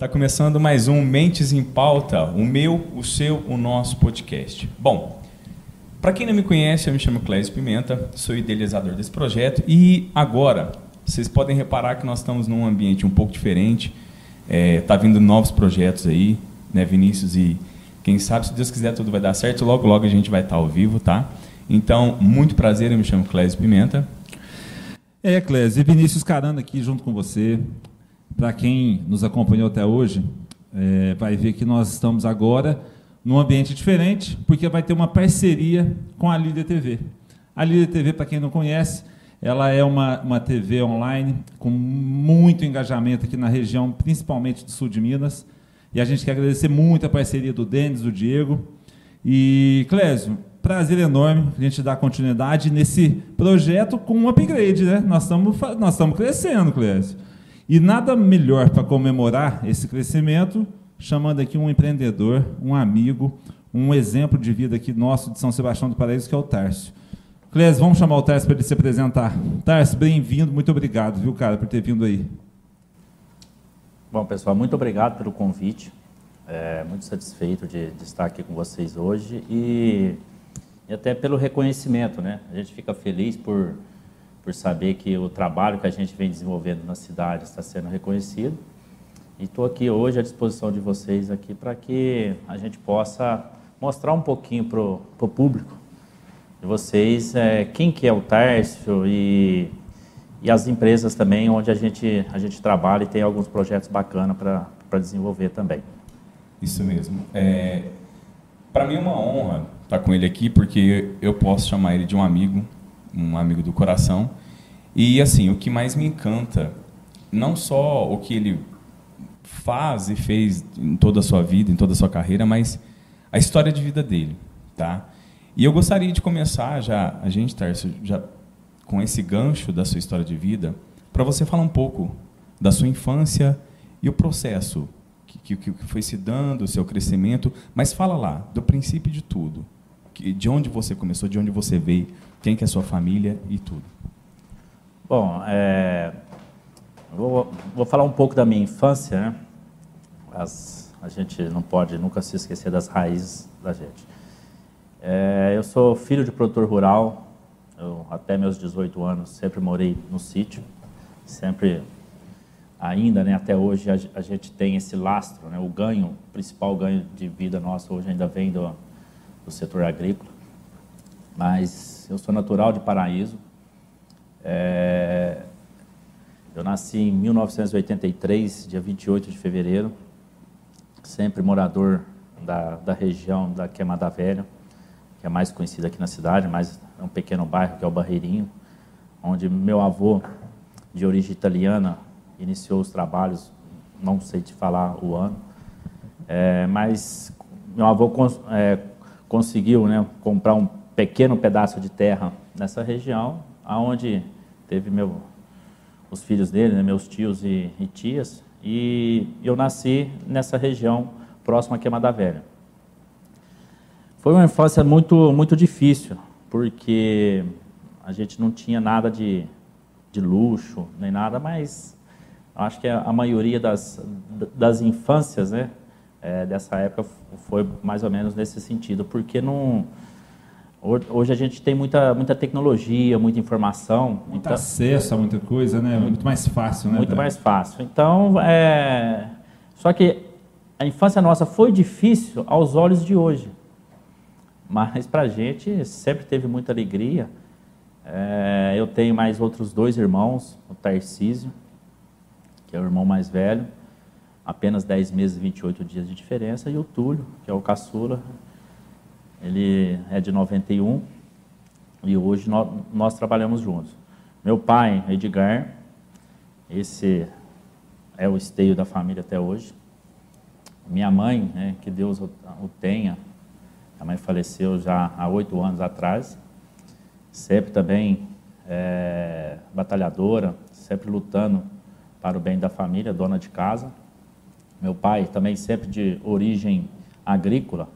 Tá começando mais um Mentes em Pauta, o meu, o seu, o nosso podcast. Bom, para quem não me conhece, eu me chamo Clésio Pimenta, sou idealizador desse projeto e agora vocês podem reparar que nós estamos num ambiente um pouco diferente. É, tá vindo novos projetos aí, né, Vinícius? E quem sabe, se Deus quiser, tudo vai dar certo. Logo, logo a gente vai estar ao vivo, tá? Então, muito prazer, eu me chamo Clésio Pimenta. É, Clésio, e Vinícius Caranda aqui junto com você. Para quem nos acompanhou até hoje, é, vai ver que nós estamos agora num ambiente diferente, porque vai ter uma parceria com a Líder TV. A Líder TV, para quem não conhece, ela é uma, uma TV online com muito engajamento aqui na região, principalmente do sul de Minas. E a gente quer agradecer muito a parceria do Denis, do Diego. E, Clésio, prazer enorme a gente dar continuidade nesse projeto com um upgrade, né? Nós estamos nós estamos crescendo, Clésio. E nada melhor para comemorar esse crescimento, chamando aqui um empreendedor, um amigo, um exemplo de vida aqui nosso de São Sebastião do Paraíso, que é o Tárcio. Clésio, vamos chamar o Tárcio para ele se apresentar. Tárcio, bem-vindo, muito obrigado, viu, cara, por ter vindo aí. Bom, pessoal, muito obrigado pelo convite. É, muito satisfeito de, de, estar aqui com vocês hoje e, e até pelo reconhecimento, né? A gente fica feliz por por saber que o trabalho que a gente vem desenvolvendo na cidade está sendo reconhecido. E estou aqui hoje à disposição de vocês aqui para que a gente possa mostrar um pouquinho para o público de vocês é, quem que é o Tárcio e, e as empresas também onde a gente, a gente trabalha e tem alguns projetos bacanas para desenvolver também. Isso mesmo. É, para mim é uma honra estar com ele aqui porque eu posso chamar ele de um amigo, um amigo do coração. E assim, o que mais me encanta, não só o que ele faz e fez em toda a sua vida, em toda a sua carreira, mas a história de vida dele, tá? E eu gostaria de começar já, a gente, Tarso, já com esse gancho da sua história de vida, para você falar um pouco da sua infância e o processo que, que, que foi se dando, o seu crescimento, mas fala lá, do princípio de tudo, de onde você começou, de onde você veio, quem que é sua família e tudo. Bom, é, vou, vou, falar um pouco da minha infância. Né? As, a gente não pode nunca se esquecer das raízes da gente. É, eu sou filho de produtor rural. Eu, até meus 18 anos sempre morei no sítio. Sempre, ainda, né, até hoje, a, a gente tem esse lastro. Né, o ganho, o principal ganho de vida nosso hoje ainda vem do, do setor agrícola. Mas eu sou natural de Paraíso. É, eu nasci em 1983, dia 28 de fevereiro, sempre morador da, da região da Queimada Velha, que é mais conhecida aqui na cidade, mas é um pequeno bairro que é o Barreirinho, onde meu avô, de origem italiana, iniciou os trabalhos, não sei te falar o ano, é, mas meu avô cons, é, conseguiu né, comprar um pequeno pedaço de terra nessa região, aonde teve meu, os filhos dele, né, meus tios e, e, tias, e eu nasci nessa região próxima a Queimada Velha. Foi uma infância muito, muito difícil, porque a gente não tinha nada de, de luxo, nem nada, mas acho que a, a maioria das, das infâncias né, é, dessa época foi mais ou menos nesse sentido, porque não Hoje a gente tem muita, muita tecnologia, muita informação. Muito acesso a muita coisa, né? Muito mais fácil, né? Muito mais fácil. Então, é... só que a infância nossa foi difícil aos olhos de hoje. Mas para a gente sempre teve muita alegria. É... Eu tenho mais outros dois irmãos, o Tarcísio, que é o irmão mais velho, apenas 10 meses e 28 dias de diferença, e o Túlio, que é o caçula, ele é de 91 e hoje nós, nós trabalhamos juntos. Meu pai, Edgar, esse é o esteio da família até hoje. Minha mãe, né, que Deus o, tenha, a mãe faleceu já há oito anos atrás, sempre também é, batalhadora, sempre lutando para o bem da família, dona de casa. Meu pai também sempre de origem agrícola,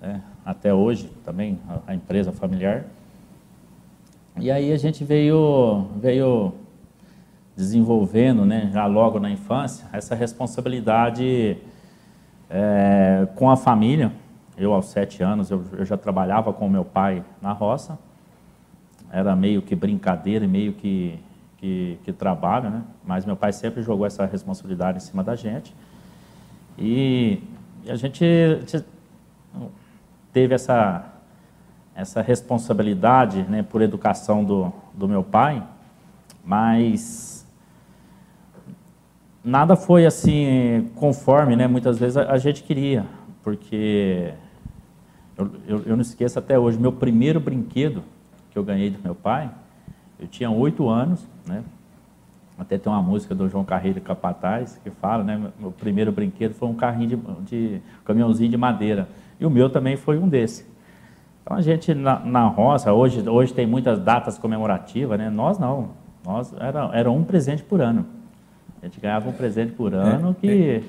né, até hoje também, a, a empresa familiar. E aí a gente veio, veio desenvolvendo, né, já logo na infância, essa responsabilidade é, com a família. Eu, aos sete anos, eu, eu já trabalhava com meu pai na roça. Era meio que brincadeira e meio que, que, que trabalho, né? Mas meu pai sempre jogou essa responsabilidade em cima da gente. E, e a gente teve essa, essa responsabilidade né, por educação do, do meu pai, mas nada foi assim conforme, né? Muitas vezes a, gente queria, porque eu, eu, eu, não esqueço até hoje, meu primeiro brinquedo que eu ganhei do meu pai, eu tinha oito anos, né? Até tem uma música do João Carreiro Capataz que fala, né? Meu primeiro brinquedo foi um carrinho de, de um caminhãozinho de madeira. E o meu também foi um desse. Então a gente na, na roça, hoje, hoje tem muitas datas comemorativas, né? Nós não. Nós era, era um presente por ano. A gente ganhava um presente por ano é, que. É.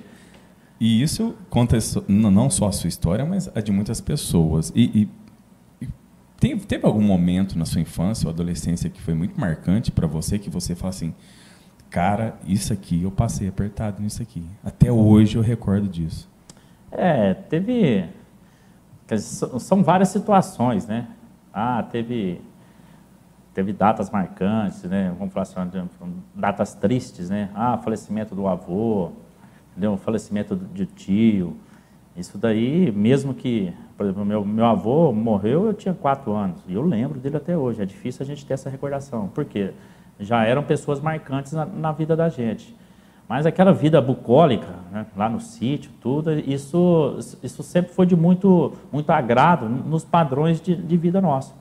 E isso conta não só a sua história, mas a de muitas pessoas. E, e, e teve, teve algum momento na sua infância ou adolescência que foi muito marcante para você, que você fala assim, cara, isso aqui eu passei apertado nisso aqui. Até hoje eu recordo disso. É, teve são várias situações, né? Ah, teve teve datas marcantes, né? Vamos falar assim, datas tristes, né? Ah, falecimento do avô, entendeu? Falecimento de tio. Isso daí, mesmo que, por exemplo, meu meu avô morreu, eu tinha quatro anos e eu lembro dele até hoje. É difícil a gente ter essa recordação, porque já eram pessoas marcantes na, na vida da gente. Mas aquela vida bucólica, né, lá no sítio, tudo, isso, isso sempre foi de muito, muito agrado nos padrões de, de vida nossa.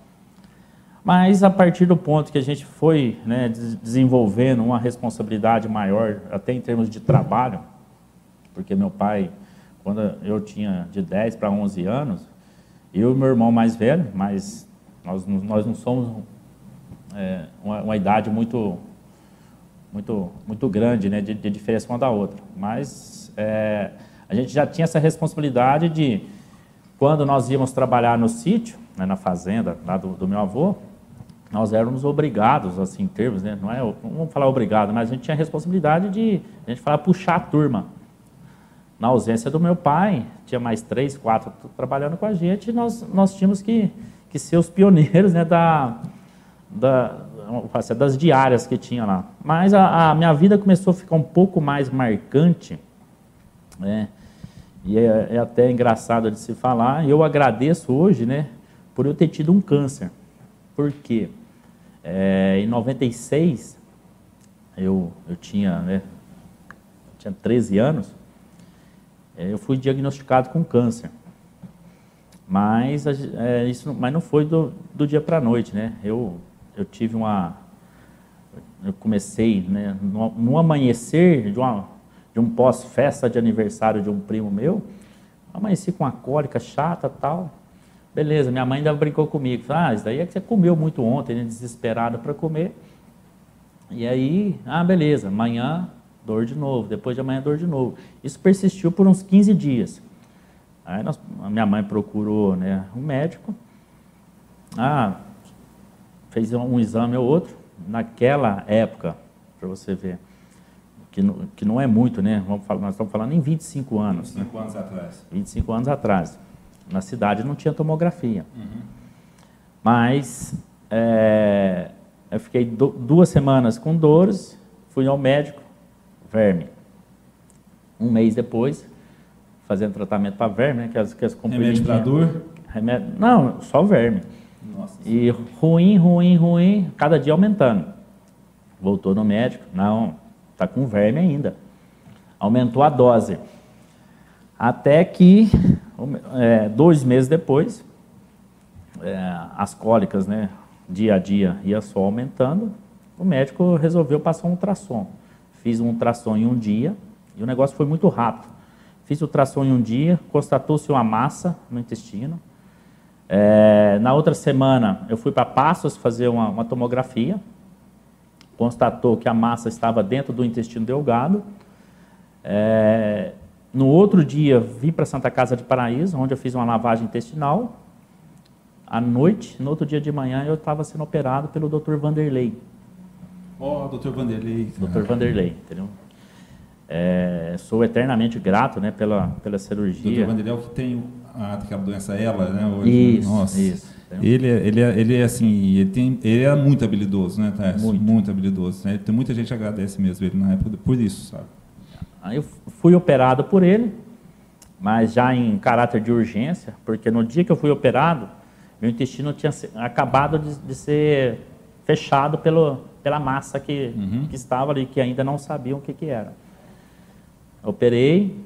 Mas a partir do ponto que a gente foi né, desenvolvendo uma responsabilidade maior, até em termos de trabalho, porque meu pai, quando eu tinha de 10 para 11 anos, eu e meu irmão mais velho, mas nós, nós não somos é, uma, uma idade muito muito, muito grande né, de, de diferença uma da outra. Mas é, a gente já tinha essa responsabilidade de, quando nós íamos trabalhar no sítio, né, na fazenda lá do, do, meu avô, nós éramos obrigados, assim, em termos, né, não é, vamos falar obrigado, mas a gente tinha a responsabilidade de, a gente falar, puxar a turma. Na ausência do meu pai, tinha mais três, quatro trabalhando com a gente, nós, nós tínhamos que, que ser os pioneiros né, da, da, das diárias que tinha lá. Mas a, a, minha vida começou a ficar um pouco mais marcante, né? E é, é, até engraçado de se falar. Eu agradeço hoje, né, por eu ter tido um câncer. Por quê? É, em 96, eu, eu tinha, né, tinha 13 anos, é, eu fui diagnosticado com câncer. Mas, é, isso, mas não foi do, do dia para a noite, né? Eu eu tive uma. Eu comecei, né, no, no amanhecer de, uma, de um pós-festa de aniversário de um primo meu, amanheci com uma cólica chata tal. Beleza, minha mãe ainda brincou comigo. Falou, ah, isso daí é que você comeu muito ontem, né, desesperado para comer. E aí, ah, beleza, amanhã dor de novo, depois de amanhã dor de novo. Isso persistiu por uns 15 dias. Aí nós, minha mãe procurou né, um médico. Ah, fez um exame ou outro, naquela época, para você ver, que não, que não é muito, né? Vamos falar, nós estamos falando em 25 anos. 25 né? anos atrás. 25 anos atrás. Na cidade não tinha tomografia. Uhum. Mas é, eu fiquei do, duas semanas com dores, fui ao médico, verme. Um mês depois, fazendo tratamento para verme, né, que as, que as Remédio para dor? Remédio, não, só verme. Nossa. E ruim, ruim, ruim, cada dia aumentando. Voltou no médico, não, está com verme ainda. Aumentou a dose. Até que, é, dois meses depois, é, as cólicas, né, dia a dia, ia só aumentando. O médico resolveu passar um ultrassom. Fiz um ultrassom em um dia e o negócio foi muito rápido. Fiz o ultrassom em um dia, constatou-se uma massa no intestino, é, na outra semana, eu fui para Passos fazer uma, uma, tomografia. Constatou que a massa estava dentro do intestino delgado. É, no outro dia, vim para Santa Casa de Paraíso, onde eu fiz uma lavagem intestinal. À noite, no outro dia de manhã, eu estava sendo operado pelo Dr. Vanderlei. Ó, oh, doutor Vanderlei. Doutor Vanderlei, entendeu? É, sou eternamente grato né, pela, pela cirurgia. Doutor Vanderlei é o que tem a, aquela doença ela, né? Hoje, isso, Nossa. isso. Ele, é, ele, é, ele é assim, ele, tem, ele é muito habilidoso, né, Tess? Muito. muito habilidoso. Né? Tem muita gente que agradece mesmo ele na época por isso, sabe? Aí eu fui operado por ele, mas já em caráter de urgência, porque no dia que eu fui operado, meu intestino tinha acabado de, de ser fechado pelo, pela massa que, uhum. que estava ali, que ainda não sabiam o que, que era. Operei,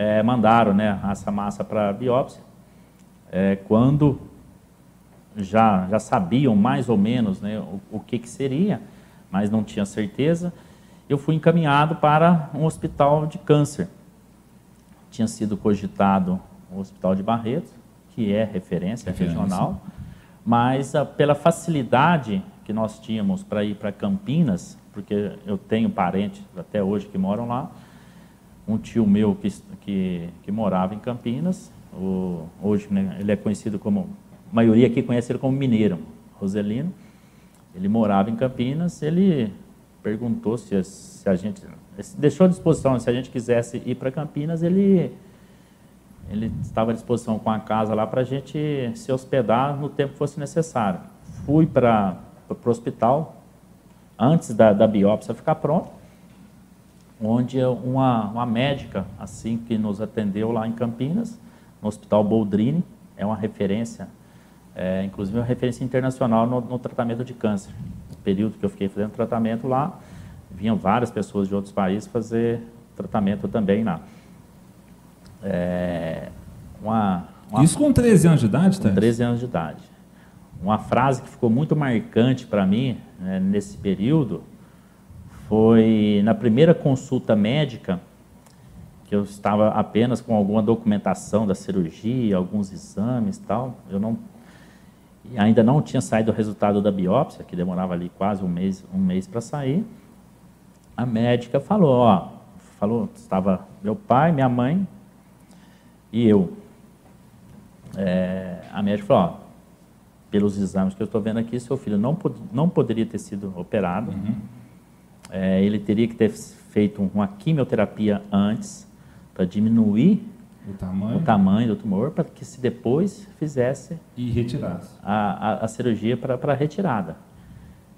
é, mandaram né, essa massa para biópsia. É, quando já, já sabiam mais ou menos né, o, o que, que seria, mas não tinha certeza, eu fui encaminhado para um hospital de câncer. Tinha sido cogitado o Hospital de Barretos, que é referência, referência. regional, mas a, ah, pela facilidade que nós tínhamos para ir para Campinas, porque eu tenho parentes até hoje que moram lá, um tio meu que, que, que morava em Campinas, o, hoje né, ele é conhecido como, a maioria aqui conhece ele como Mineiro, Roselino, ele morava em Campinas, ele perguntou se, se a gente, deixou à disposição, se a gente quisesse ir para Campinas, ele ele estava à disposição com a casa lá para a gente se hospedar no tempo que fosse necessário. Fui para o hospital, antes da, da biópsia ficar pronta, onde uma, uma médica, assim que nos atendeu lá em Campinas, no Hospital Boldrini, é uma referência, é, inclusive uma referência internacional no, no, tratamento de câncer. No período que eu fiquei fazendo tratamento lá, vinham várias pessoas de outros países fazer tratamento também lá. É, uma, uma, Isso com 13 anos de idade, tá? Com 13 anos de idade. Uma frase que ficou muito marcante para mim né, nesse período foi na primeira consulta médica, que eu estava apenas com alguma documentação da cirurgia, alguns exames e tal. Eu não ainda não tinha saído o resultado da biópsia, que demorava ali quase um mês, um mês para sair. A médica falou, ó, falou, estava meu pai, minha mãe e eu. É, a médica falou, ó, pelos exames que eu estou vendo aqui, seu filho não, pod não poderia ter sido operado. Uhum. É, ele teria que ter feito uma quimioterapia antes para diminuir o tamanho. o tamanho do tumor, para que se depois fizesse e retirasse a, a, a cirurgia para retirada.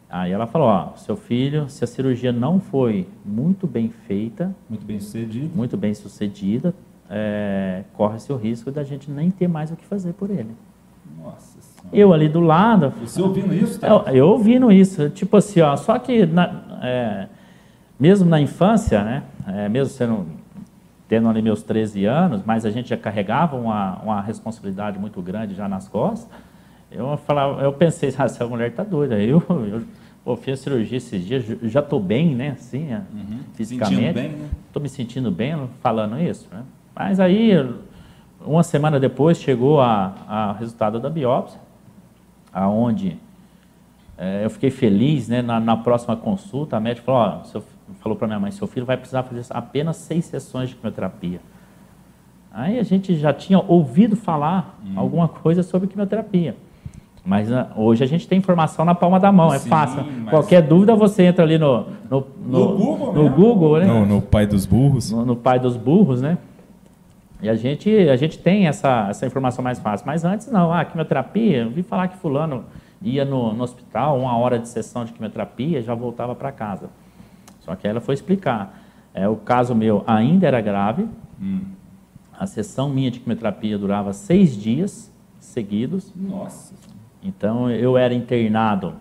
Aí ela falou: ó, seu filho, se a cirurgia não foi muito bem feita, muito bem sucedida, muito bem sucedida, é, corre-se o risco da gente nem ter mais o que fazer por ele. Nossa senhora. Eu ali do lado. Você ouvindo isso? Tá? Eu, eu ouvindo isso. Tipo assim, ó, só que na, é, mesmo na infância, né, é, mesmo sendo, tendo ali meus 13 anos, mas a gente já carregava uma, uma responsabilidade muito grande já nas costas, eu, falava, eu pensei, ah, essa mulher está doida. Eu, eu pô, fiz a cirurgia esses dias, já estou bem, né, assim, é, uhum. fisicamente. Estou né? me sentindo bem falando isso, né? Mas aí uma semana depois chegou o resultado da biópsia, aonde é, eu fiquei feliz, né? Na, na, próxima consulta, a médica falou, ó, seu, falou para minha mãe, seu filho vai precisar fazer apenas seis sessões de quimioterapia. Aí a gente já tinha ouvido falar hum. alguma coisa sobre quimioterapia. Mas uh, hoje a gente tem informação na palma da mão, é Sim, é fácil. Qualquer dúvida você entra ali no, no, no, no Google, no, Google né? no, no pai dos burros. No, no, pai dos burros, né? E a gente, a gente tem essa, essa informação mais fácil. Mas antes não, ah, quimioterapia, eu vi falar que fulano ia no, no hospital, uma hora de sessão de quimioterapia e já voltava para casa. Só que ela foi explicar. É, o caso meu ainda era grave. Hum. A sessão minha de quimioterapia durava seis dias seguidos. Nossa. Então eu era internado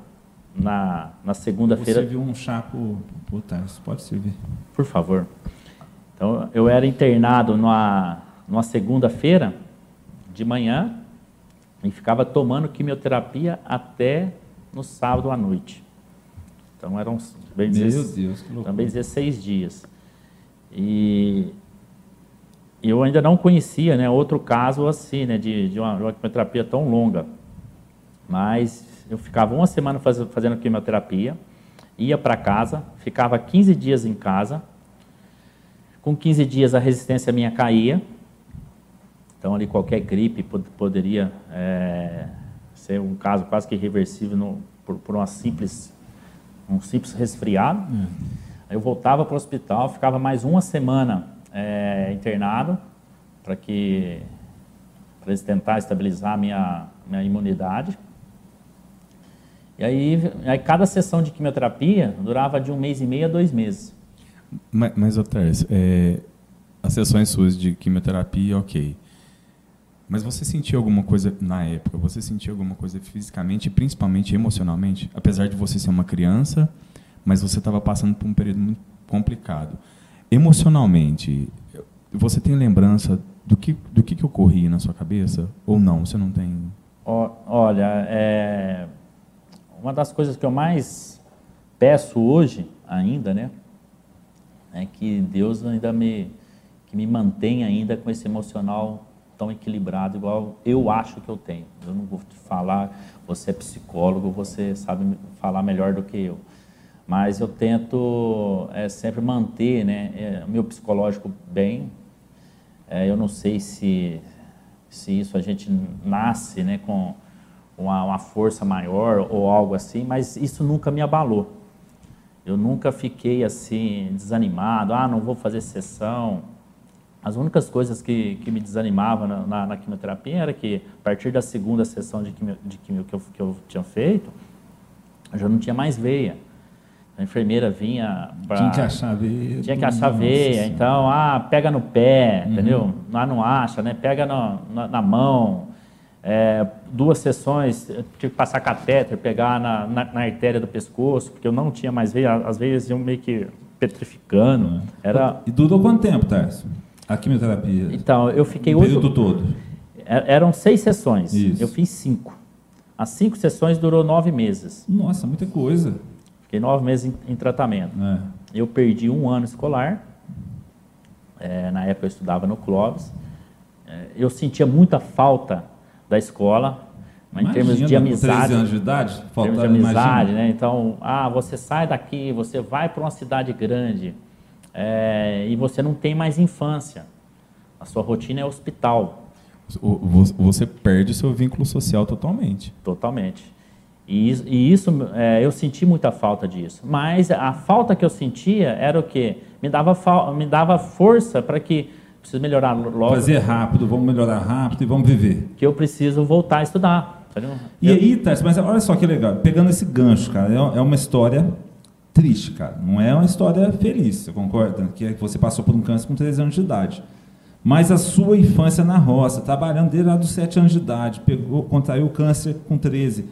na, na segunda-feira. Você viu um chá por trás, pode servir. Por favor. Então eu era internado numa numa segunda-feira de manhã e ficava tomando quimioterapia até no sábado à noite. Então eram bem Meu Deus, que loucura. também 16 dias. E eu ainda não conhecia né, outro caso assim, né, de, de, uma, uma quimioterapia tão longa. Mas eu ficava uma semana faz, fazendo quimioterapia, ia para casa, ficava 15 dias em casa. Com 15 dias a resistência minha caía, então, ali qualquer gripe pod poderia é, ser um caso quase que irreversível no, por, por, uma simples, um simples resfriado. Aí eu voltava para o hospital, ficava mais uma semana é, internado para que para eles tentar estabilizar a minha, minha imunidade. E aí, aí cada sessão de quimioterapia durava de um mês e meio a dois meses. Mas, mas Otávio, é, as sessões suas de quimioterapia, ok. Mas você sentiu alguma coisa na época? Você sentiu alguma coisa fisicamente principalmente emocionalmente? Apesar de você ser uma criança, mas você estava passando por um período muito complicado. Emocionalmente, você tem lembrança do que, do que, que ocorria na sua cabeça? Ou não? Você não tem? Olha, é, uma das coisas que eu mais peço hoje, ainda, né? É que Deus ainda me, que me mantenha ainda com esse emocional tão equilibrado igual eu acho que eu tenho. Eu não vou te falar, você é psicólogo, você sabe falar melhor do que eu. Mas eu tento é, sempre manter né, é, meu psicológico bem. É, eu não sei se, se isso a gente nasce né, com uma, uma força maior ou algo assim, mas isso nunca me abalou. Eu nunca fiquei assim desanimado, ah, não vou fazer sessão, as únicas coisas que, que me desanimavam na, na, na, quimioterapia era que, a partir da segunda sessão de quimio, de quimio que, eu, que eu tinha feito, eu já não tinha mais veia. A enfermeira vinha pra... Tinha que achar veia. Tinha que achar veia. Então, ah, pega no pé, uhum. entendeu? Lá não acha, né? Pega no, na, na, mão. É, duas sessões, tive que passar catéter, pegar na, na, na, artéria do pescoço, porque eu não tinha mais veia. As veias iam meio que petrificando. Uhum. Era... E durou quanto tempo, Tarso? A quimioterapia? Então, eu fiquei... O período todo? É, eram seis sessões. Isso. Eu fiz cinco. As cinco sessões durou nove meses. Nossa, muita coisa. Fiquei nove meses em, em tratamento. É. Eu perdi um ano escolar. É, na época eu estudava no Clóvis. É, eu sentia muita falta da escola, mas Imagina, em termos de amizade. Com 13 anos de idade? Faltando, de amizade, né? Então, ah, você sai daqui, você vai para uma cidade grande é, e você não tem mais infância. A sua rotina é hospital. Você perde o seu vínculo social totalmente. Totalmente. E, e isso, é, eu senti muita falta disso. Mas a falta que eu sentia era o quê? Me dava, me dava força para que preciso melhorar logo. Fazer rápido, vamos melhorar rápido e vamos viver. Que eu preciso voltar a estudar. E eu... aí, Tarso, mas olha só que legal. Pegando esse gancho, cara, é, é uma história triste, cara. Não é uma história feliz, você concorda? Que você passou por um câncer com 13 anos de idade. Mas a sua infância na roça, trabalhando desde lá dos 7 anos de idade, pegou, contraiu o câncer com 13,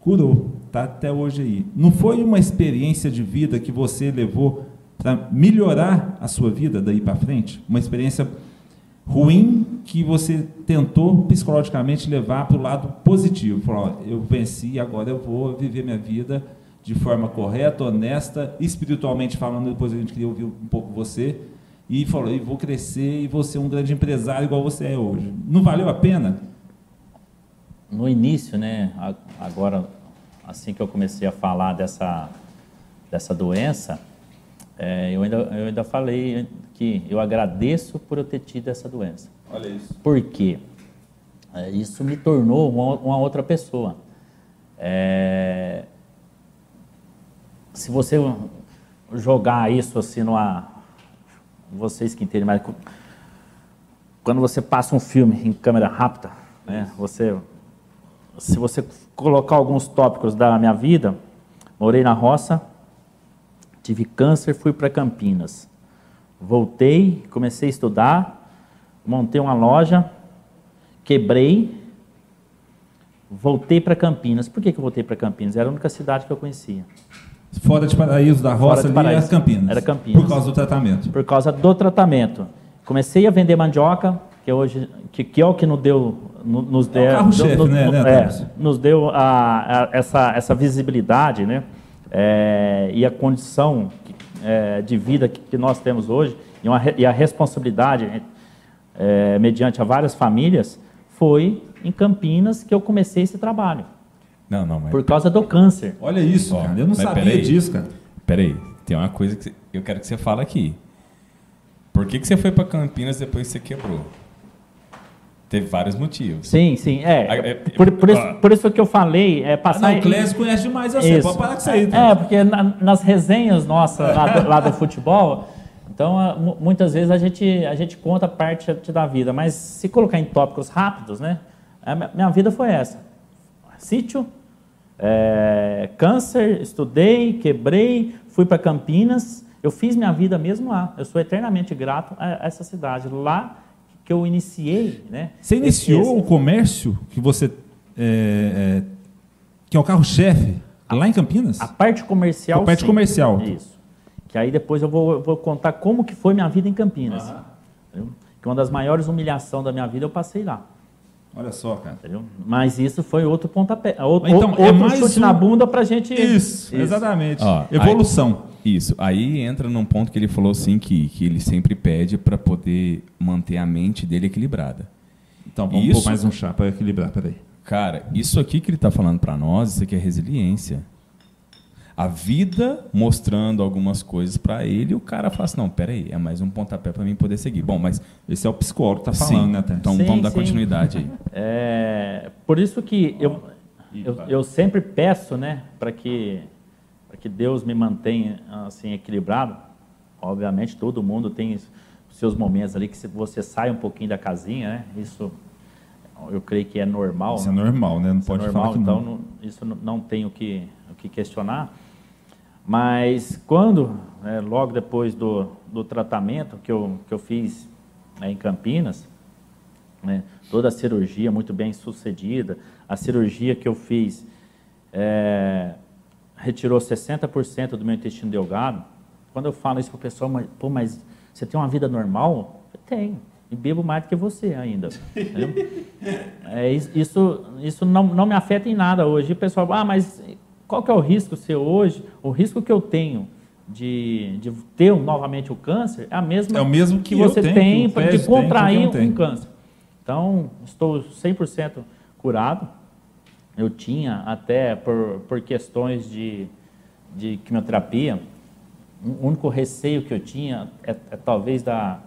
curou, está até hoje aí. Não foi uma experiência de vida que você levou para melhorar a sua vida daí para frente? Uma experiência ruim que você tentou psicologicamente levar para o lado positivo. Falou, eu venci, agora eu vou viver minha vida de forma correta, honesta, espiritualmente falando, depois a gente queria ouvir um pouco você, e falou, e vou crescer e vou ser um grande empresário igual você é hoje. Não valeu a pena? No início, né, agora, assim que eu comecei a falar dessa, dessa doença, é, eu, ainda, eu ainda falei que eu agradeço por eu ter tido essa doença. Olha isso. Por quê? É, isso me tornou uma, uma outra pessoa. É, se você jogar isso assim numa. Vocês que entendem, mas quando você passa um filme em câmera rápida, né, você, se você colocar alguns tópicos da minha vida, morei na roça, tive câncer, fui para Campinas. Voltei, comecei a estudar, montei uma loja, quebrei, voltei para Campinas. Por que, que eu voltei para Campinas? Era a única cidade que eu conhecia. Fora de Paraíso, da roça ali, Paraíso. era Campinas. Era Campinas. Por causa do tratamento. Por causa do tratamento. Comecei a vender mandioca, que hoje que, que é o que nos deu nos deu, é carro-chefe, né, né é, nos deu a, a, essa, essa visibilidade, né? É, e a condição é, de vida que, que, nós temos hoje e, uma, e a responsabilidade é, mediante a várias famílias foi em Campinas que eu comecei esse trabalho. Não, não, mas... Por causa do câncer. Olha isso, Ó, cara. Eu não sabia peraí, disso, cara. Peraí, tem uma coisa que eu quero que você fale aqui. Por que, que você foi para Campinas depois que você quebrou? Teve vários motivos. Sim, sim, é. Ah, é- Por, por isso, por isso que eu falei, é Ah, passar... não, o Clésio conhece demais você, Isso. pode parar com isso aí. É, tá? porque na- nas resenhas nossas lá do, lá do futebol, então a- mu- muitas vezes a gente, a gente conta parte da vida, mas se colocar em tópicos rápidos, né? A minha- minha vida foi essa: sítio, é, câncer, estudei, quebrei, fui para Campinas, eu fiz minha vida mesmo lá. Eu sou eternamente grato a essa cidade. Lá que eu iniciei, né? Você iniciou esse- o comércio que você. é, é, que é o carro-chefe, lá em Campinas? A parte comercial. A parte sim. comercial. Isso. Que aí depois eu vou, eu vou contar como que foi minha vida em Campinas. entendeu? Que uma das maiores humilhações da minha vida eu passei lá. Olha só, cara. Entendeu? Mas isso foi outro pontapé. Outro, Então, outro é mais chute um- na bunda pra gente. Isso, exatamente. Ó, Evolução. Isso. Aí entra num ponto que ele falou assim que, que ele sempre pede para poder manter a mente dele equilibrada. Então, vamos Isso- pôr mais um chá para equilibrar, peraí. Cara, isso aqui que ele está falando para nós, isso aqui é resiliência. A vida mostrando algumas coisas para ele, e o cara fala assim: não, peraí, é mais um pontapé para mim poder seguir. Bom, mas Esse é o psicólogo que tá falando, sim, né, então Sim, vamos dar sim. continuidade aí. É, por isso que eu, eu, eu sempre peço, né, para que, pra que Deus me mantenha assim equilibrado. Obviamente, todo mundo tem os seus momentos ali que se você sai um pouquinho da casinha, né? Isso eu creio que é normal. Isso é né? normal, né? Não é pode normal, falar que então não. não- isso não, não tem o que, o que questionar. Mas quando, né, logo depois do, do tratamento que eu, que eu fiz né, em Campinas, né, toda a cirurgia muito bem sucedida, a cirurgia que eu fiz é, retirou 60% do meu intestino delgado. Quando eu falo isso para o pessoal, mas, pô, mas você tem uma vida normal? Eu tenho. E bebo mais do que você ainda. entendeu? É, is- isso isso não, não me afeta em nada hoje. E o pessoal, ah, mas qual que é o risco seu hoje? O risco que eu tenho de, de ter novamente o câncer é a mesma É o mesmo que eu você tenho, tem que de contrair um tem. um câncer. Então, estou 100% curado. Eu tinha até por, por questões de, de quimioterapia, o único receio que eu tinha é, é talvez da,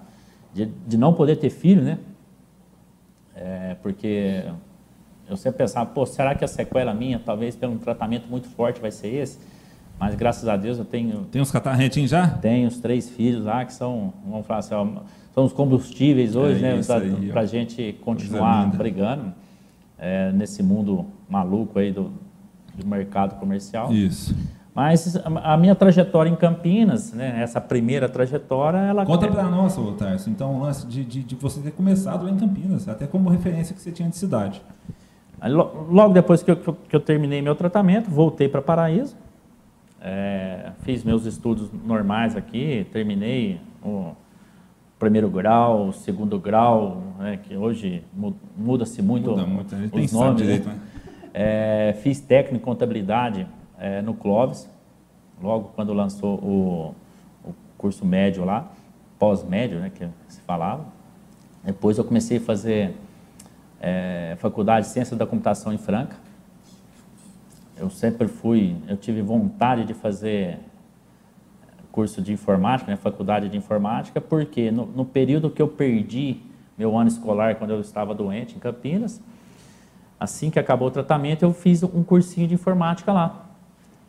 de, de não poder ter filho, né? É, porque eu sempre pensava, pô, será que a sequela minha, talvez pelo um tratamento muito forte, vai ser esse? Mas graças a Deus eu tenho, Tem uns catarretinhos já? tenho os três filhos lá que são, vamos falar assim, ó, são os combustíveis hoje, É né? Para a gente continuar brigando é, nesse mundo maluco aí do, do mercado comercial. Isso. Mas a minha trajetória em Campinas, né, essa primeira trajetória, ela Conta pra nós, Tarso, então, o lance de, de, de você ter começado lá em Campinas, até como referência que você tinha de cidade. Aí, Logo depois que eu, que eu terminei meu tratamento, voltei para Paraíso, é, fiz meus estudos normais aqui, terminei o primeiro grau, o segundo grau, né, que hoje mu- muda-se muito, Muda muito, a gente os nomes. direito, né? né? É, fiz técnico em contabilidade é, no Clóvis, logo quando lançou o, o curso médio lá, pós-médio, né, que se falava. Depois eu comecei a fazer é, faculdade de Ciências da Computação em Franca. Eu sempre fui, eu tive vontade de fazer curso de informática, né, faculdade de informática, porque no, no período que eu perdi meu ano escolar, quando eu estava doente em Campinas, assim que acabou o tratamento, eu fiz um cursinho de informática lá.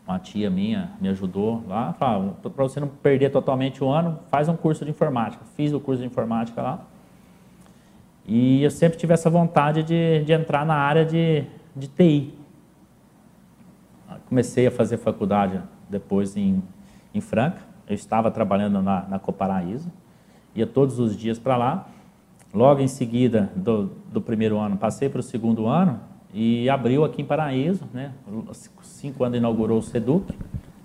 Uma tia minha me ajudou lá, falou, para você não perder totalmente o ano, faz um curso de informática. Fiz o curso de informática lá. E eu sempre tive essa vontade de, de entrar na área de, de TI. Comecei a fazer faculdade depois em, em Franca. Eu estava trabalhando na, na Coparaíso. Ia todos os dias para lá. Logo em seguida do, do primeiro ano, passei para o segundo ano e abriu aqui em Paraíso. Né? Cinco anos inaugurou o SEDUC.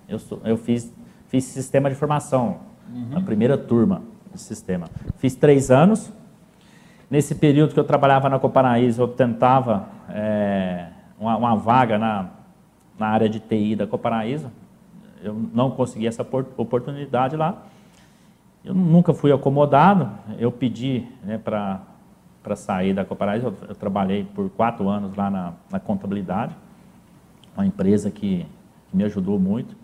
Eu, eu fiz, fiz sistema de formação, a primeira turma de sistema. Fiz três anos. Nesse período que eu trabalhava na Coparaíso, eu tentava é, uma, uma vaga na, na área de TI da Coparaíso. Eu não consegui essa por- oportunidade lá. Eu nunca fui acomodado. Eu pedi né, para sair da Coparaíso. Eu, eu trabalhei por quatro anos lá na, na contabilidade, uma empresa que, que me ajudou muito.